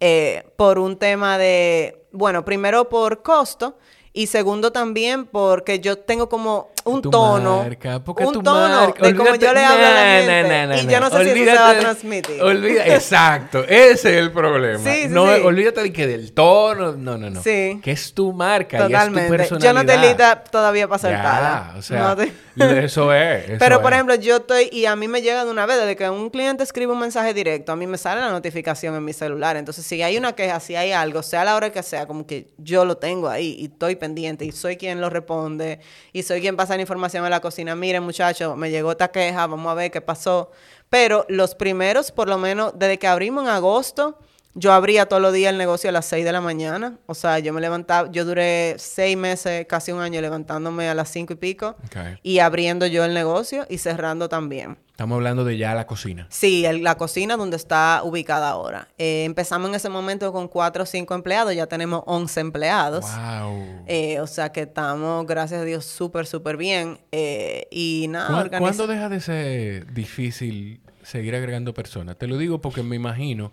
eh, por un tema de, bueno, primero por costo. Y segundo también porque yo tengo como un Tu tono. marca, un tu tono marca. de como yo le hablo a la gente. y yo no sé si eso se va a transmitir. Olvida, exacto, ese es el problema. Sí, sí, no, sí. olvídate de que del tono, no, no, no. Sí. Que es tu marca y es tu Totalmente. personalidad. Yo no estoy lista todavía para Ya, soltarla. o sea, No te- eso es. eso Pero, por ejemplo, yo estoy, y a mí me llega de una vez, desde que un cliente escribe un mensaje directo, a mí me sale la notificación en mi celular. Entonces, si hay una queja, si hay algo, sea la hora que sea, como que yo lo tengo ahí y estoy pendiente y soy quien lo responde y soy quien pasa información a la cocina. Miren, muchachos, me llegó esta queja, vamos a ver qué pasó. Pero los primeros, por lo menos, desde que abrimos en agosto, yo abría todos los días el negocio a las 6 de la mañana. O sea, yo me levantaba, yo duré seis meses, casi un año, levantándome a las 5 y pico y abriendo yo el negocio y cerrando también. Estamos hablando de ya la cocina. Sí, el- la cocina donde está ubicada ahora. Eh, empezamos en ese momento con cuatro o cinco empleados, ya tenemos 11 empleados. Wow. Eh, o sea que estamos, gracias a Dios, súper, súper bien. Eh, y nada, ¿Cuá- organiza- ¿Cuándo deja de ser difícil seguir agregando personas? Te lo digo porque me imagino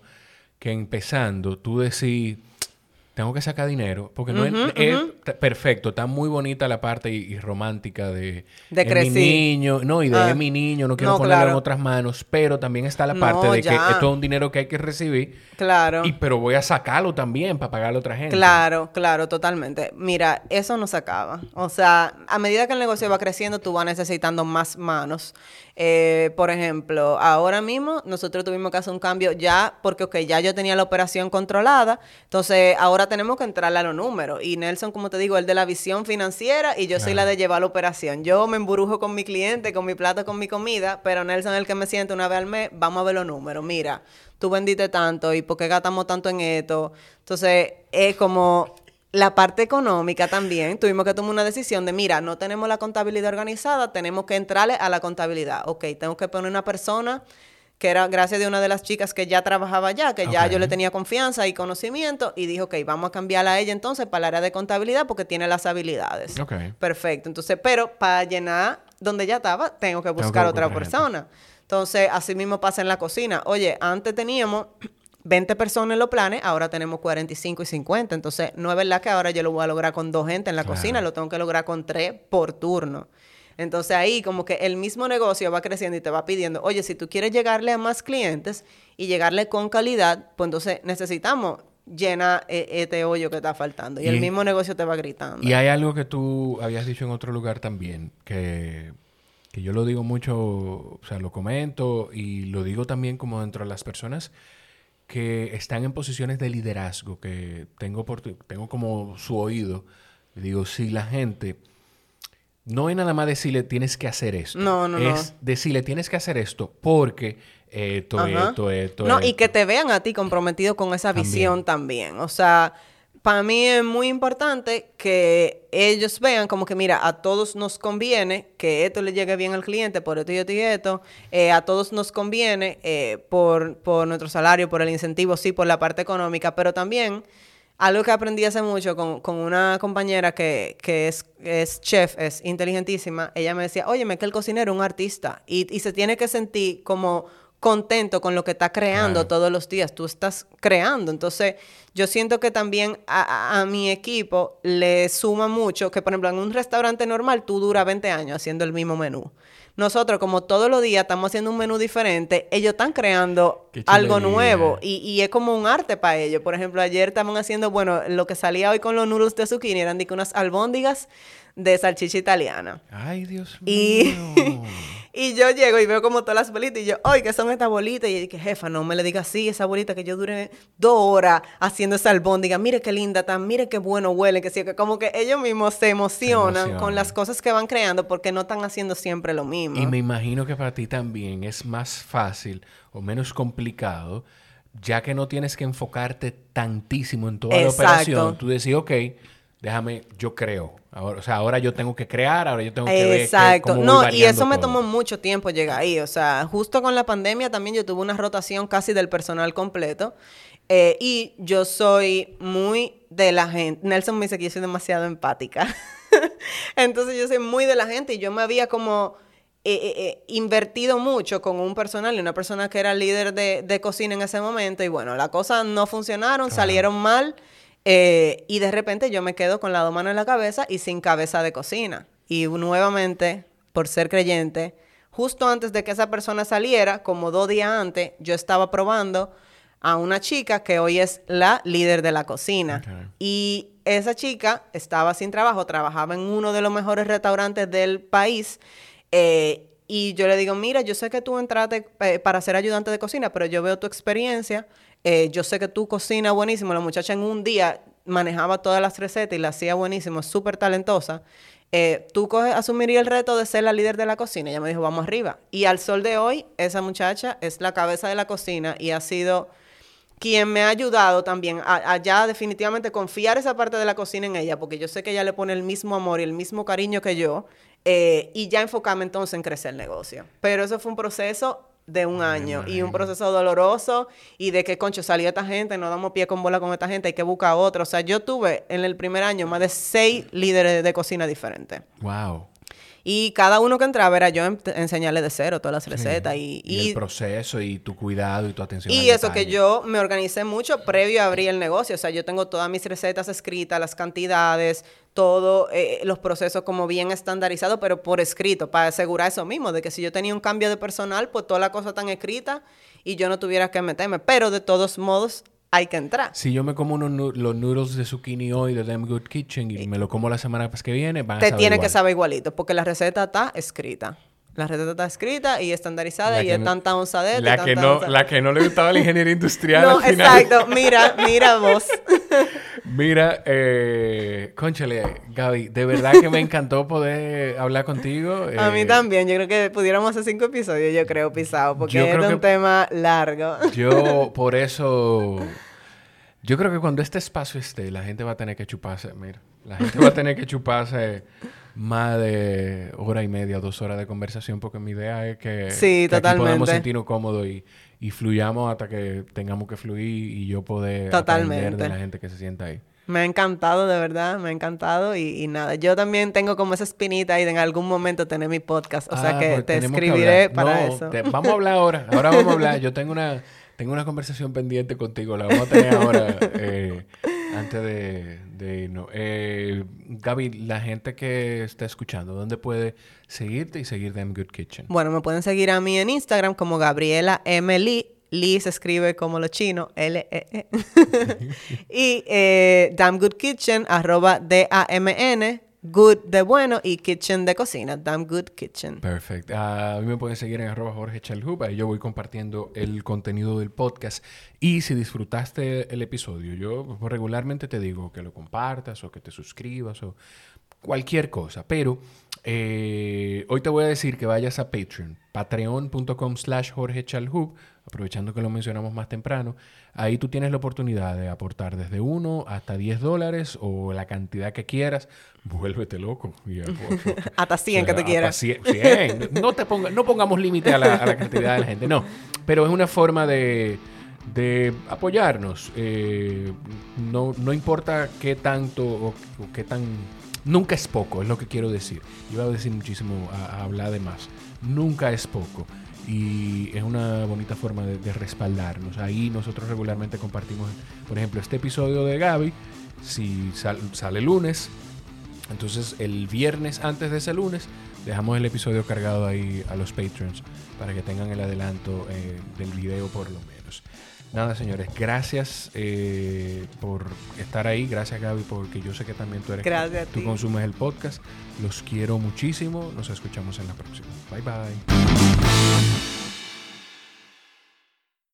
que empezando tú decís, tengo que sacar dinero, porque no es, perfecto, está muy bonita la parte y, y romántica de, De mi niño, no, y de Ah. mi niño, no quiero No, ponerlo en otras manos, pero también está la No, parte de que ya. esto es un dinero que hay que recibir, Claro. y pero voy a sacarlo también para pagarle a otra gente. Claro, claro, totalmente. Mira, eso no se acaba. O sea, a medida que el negocio va creciendo, tú vas necesitando más manos. Eh, por ejemplo, ahora mismo nosotros tuvimos que hacer un cambio ya, porque ok, ya yo tenía la operación controlada, entonces ahora tenemos que entrarle a los números. Y Nelson, como te digo, el de la visión financiera y yo soy la de llevar la operación. Yo me embrujo con mi cliente, con mi plato, con mi comida, pero Nelson es el que me siente una vez al mes, vamos a ver los números. Mira, tú vendiste tanto y por qué gastamos tanto en esto. Entonces, es como la parte económica también. Tuvimos que tomar una decisión de, mira, no tenemos la contabilidad organizada, tenemos que entrarle a la contabilidad. Ok, tengo que poner una persona que era gracias de una de las chicas que ya trabajaba allá, que ya yo le tenía confianza y conocimiento, y dijo, ok, vamos a cambiarla a ella entonces para el área de contabilidad porque tiene las habilidades. Ok. Perfecto. Entonces, pero para llenar donde ya estaba, tengo que buscar otra gente. persona. Entonces, así mismo pasa en la cocina. Oye, antes teníamos 20 personas en los planes, ahora tenemos 45 y 50. Entonces, no es verdad que ahora yo lo voy a lograr con dos gente en la Claro. cocina, lo tengo que lograr con tres por turno. Entonces ahí como que el mismo negocio va creciendo y te va pidiendo, oye, si tú quieres llegarle a más clientes y llegarle con calidad, pues entonces necesitamos llenar eh, este hoyo que está faltando. Y, Y- el mismo negocio te va gritando. Y hay algo que tú habías dicho en otro lugar también, que, que yo lo digo mucho, o sea, lo comento y lo digo también como dentro de las personas que están en posiciones de liderazgo, que tengo, por, tengo como su oído. Digo, si la gente... No es nada más decirle tienes que hacer esto. No, no, no. Es decirle tienes que hacer esto porque esto, Ajá. esto, esto. No, y que te vean a ti comprometido con esa También. visión también. O sea, para mí es muy importante que ellos vean como que, mira, a todos nos conviene que esto le llegue bien al cliente por esto y esto y esto. Eh, a todos nos conviene eh, por, por nuestro salario, por el incentivo, sí, por la parte económica, pero también algo que aprendí hace mucho con, con una compañera que, que es, es chef, es inteligentísima, ella me decía, oye, que el cocinero es un artista y, y se tiene que sentir como contento con lo que está creando Claro. todos los días. Tú estás creando. Entonces, yo siento que también a, mi equipo le suma mucho que, por ejemplo, en un restaurante normal tú duras 20 años haciendo el mismo menú. Nosotros, como todos los días estamos haciendo un menú diferente, ellos están creando algo nuevo y, y es como un arte para ellos. Por ejemplo, ayer estaban haciendo, bueno, lo que salía hoy con los noodles de zucchini eran de unas albóndigas de salchicha italiana. Ay, Dios mío. y yo llego y veo como todas las bolitas y yo, ¡ay, qué son estas bolitas! Y dije, jefa, no me le digas así, esa bolita que yo duré dos horas haciendo esa albóndiga. Mire qué linda tan, mire qué bueno huele, que sí, que como que ellos mismos se emocionan, emocionan. con las cosas que van creando porque no están haciendo siempre lo mismo. Y me imagino que para ti también es más fácil o menos complicado ya que no tienes que enfocarte tantísimo en toda la operación, tú decís, ok, déjame, yo creo. Ahora, o sea, ahora yo tengo que crear, ahora yo tengo que ver. Exacto. No, y eso me tomó mucho tiempo llegar ahí. O sea, justo con la pandemia también yo tuve una rotación casi del personal completo. Eh, y yo soy muy de la gente. Nelson me dice que yo soy demasiado empática. Entonces yo soy muy de la gente y yo me había como eh, eh, invertido mucho con un personal y una persona que era líder de, cocina en ese momento y bueno, las cosas no funcionaron, salieron mal y de repente yo me quedo con la dos manos en la cabeza y sin cabeza de cocina. Y nuevamente, por ser creyente, justo antes de que esa persona saliera, como dos días antes, yo estaba probando a una chica que hoy es la líder de la cocina. Y esa chica estaba sin trabajo, trabajaba en uno de los mejores restaurantes del país eh, y yo le digo, mira, yo sé que tú entraste eh, para ser ayudante de cocina, pero yo veo tu experiencia, eh, yo sé que tú cocinas buenísimo, la muchacha en un día manejaba todas las recetas y la hacía buenísimo, es súper talentosa. tú asumirías el reto de ser la líder de la cocina. Ella me dijo, vamos arriba. Y al sol de hoy, esa muchacha es la cabeza de la cocina y ha sido quien me ha ayudado también a, ya definitivamente confiar esa parte de la cocina en ella, porque yo sé que ella le pone el mismo amor y el mismo cariño que yo, eh, y ya enfocarme entonces en crecer el negocio. Pero eso fue un proceso de un año y un proceso doloroso y de que, concho, salió esta gente, no damos pie con bola con esta gente, hay que buscar otro. O sea, yo tuve en el primer año más de seis líderes de cocina diferentes. Wow. Y cada uno que entraba era yo enseñarle de cero todas las recetas. Y, y, el proceso y tu cuidado y tu atención. Y eso que yo me organicé mucho previo a abrir el negocio. O sea, yo tengo todas mis recetas escritas, las cantidades, todos eh, los procesos como bien estandarizados, pero por escrito, para asegurar eso mismo, de que si yo tenía un cambio de personal, pues toda la cosa tan escrita y yo no tuviera que meterme. Pero de todos modos, hay que entrar. Si yo me como unos, los noodles de zucchini hoy de Damn Good Kitchen y me lo como la semana que viene, van a Te tiene que saber igualito, porque la receta está escrita. La receta está escrita y estandarizada y es tanta onzadeta. La, que no, la que no le gustaba la ingeniería industrial. no, exacto. Mira, mira vos. mira, eh, conchale, Gaby, de verdad que me encantó poder hablar contigo. A mí eh, también. Yo creo que pudiéramos hacer cinco episodios, yo creo, pisado, porque es un tema largo. Yo, por eso yo creo que cuando este espacio esté, la gente va a tener que chuparse, mira, la gente va a tener que chuparse más de hora y media, dos horas de conversación, porque mi idea es que, sí, totalmente. podamos sentirnos cómodos y, y, fluyamos hasta que tengamos que fluir y yo poder aprender de la gente que se sienta ahí. Me ha encantado, de verdad, me ha encantado y, nada, yo también tengo como esa espinita y de en algún momento tener mi podcast, o sea ah, que pues te escribiré para eso. vamos a hablar ahora, ahora vamos a hablar, yo tengo una tengo una conversación pendiente contigo, la vamos a tener ahora eh, antes de, no. Eh, Gaby, la gente que está escuchando, ¿dónde puede seguirte y seguir Damn Good Kitchen? Bueno, me pueden seguir a mí en Instagram como Gabriela M. Lee. Lee se escribe como lo chino, L-E-E. -E. y eh, Damn Good Kitchen, arroba D-A-M-N Good de bueno y Kitchen de cocina. Damn Good Kitchen. Perfecto. Ah, a mí me pueden seguir en arroba Jorge. Ahí yo voy compartiendo el contenido del podcast. Y si disfrutaste el episodio, yo regularmente te digo que lo compartas o que te suscribas o cualquier cosa. Pero eh, hoy te voy a decir que vayas a Patreon, patreon.com slash Jorge Chalhub, aprovechando que lo mencionamos más temprano. Ahí tú tienes la oportunidad de aportar desde 1 hasta 10 dólares o la cantidad que quieras. Vuélvete loco. hasta 100 que te quieras. 100, No, te ponga, no pongamos límite a la, cantidad de la gente. No. Pero es una forma de, de apoyarnos. Eh, no, no importa qué tanto o, qué tan... Nunca es poco, es lo que quiero decir. Iba a decir muchísimo, a hablar de más. Nunca es poco y es una bonita forma de, respaldarnos. Ahí nosotros regularmente compartimos, por ejemplo, este episodio de Gaby, si sale lunes, entonces el viernes antes de ese lunes dejamos el episodio cargado ahí a los patrons para que tengan el adelanto eh, del video por lo menos. Nada, señores, gracias eh, por estar ahí. Gracias, Gaby, porque yo sé que también tú eres. Gracias. Tú consumes el podcast. Los quiero muchísimo. Nos escuchamos en la próxima. Bye, bye.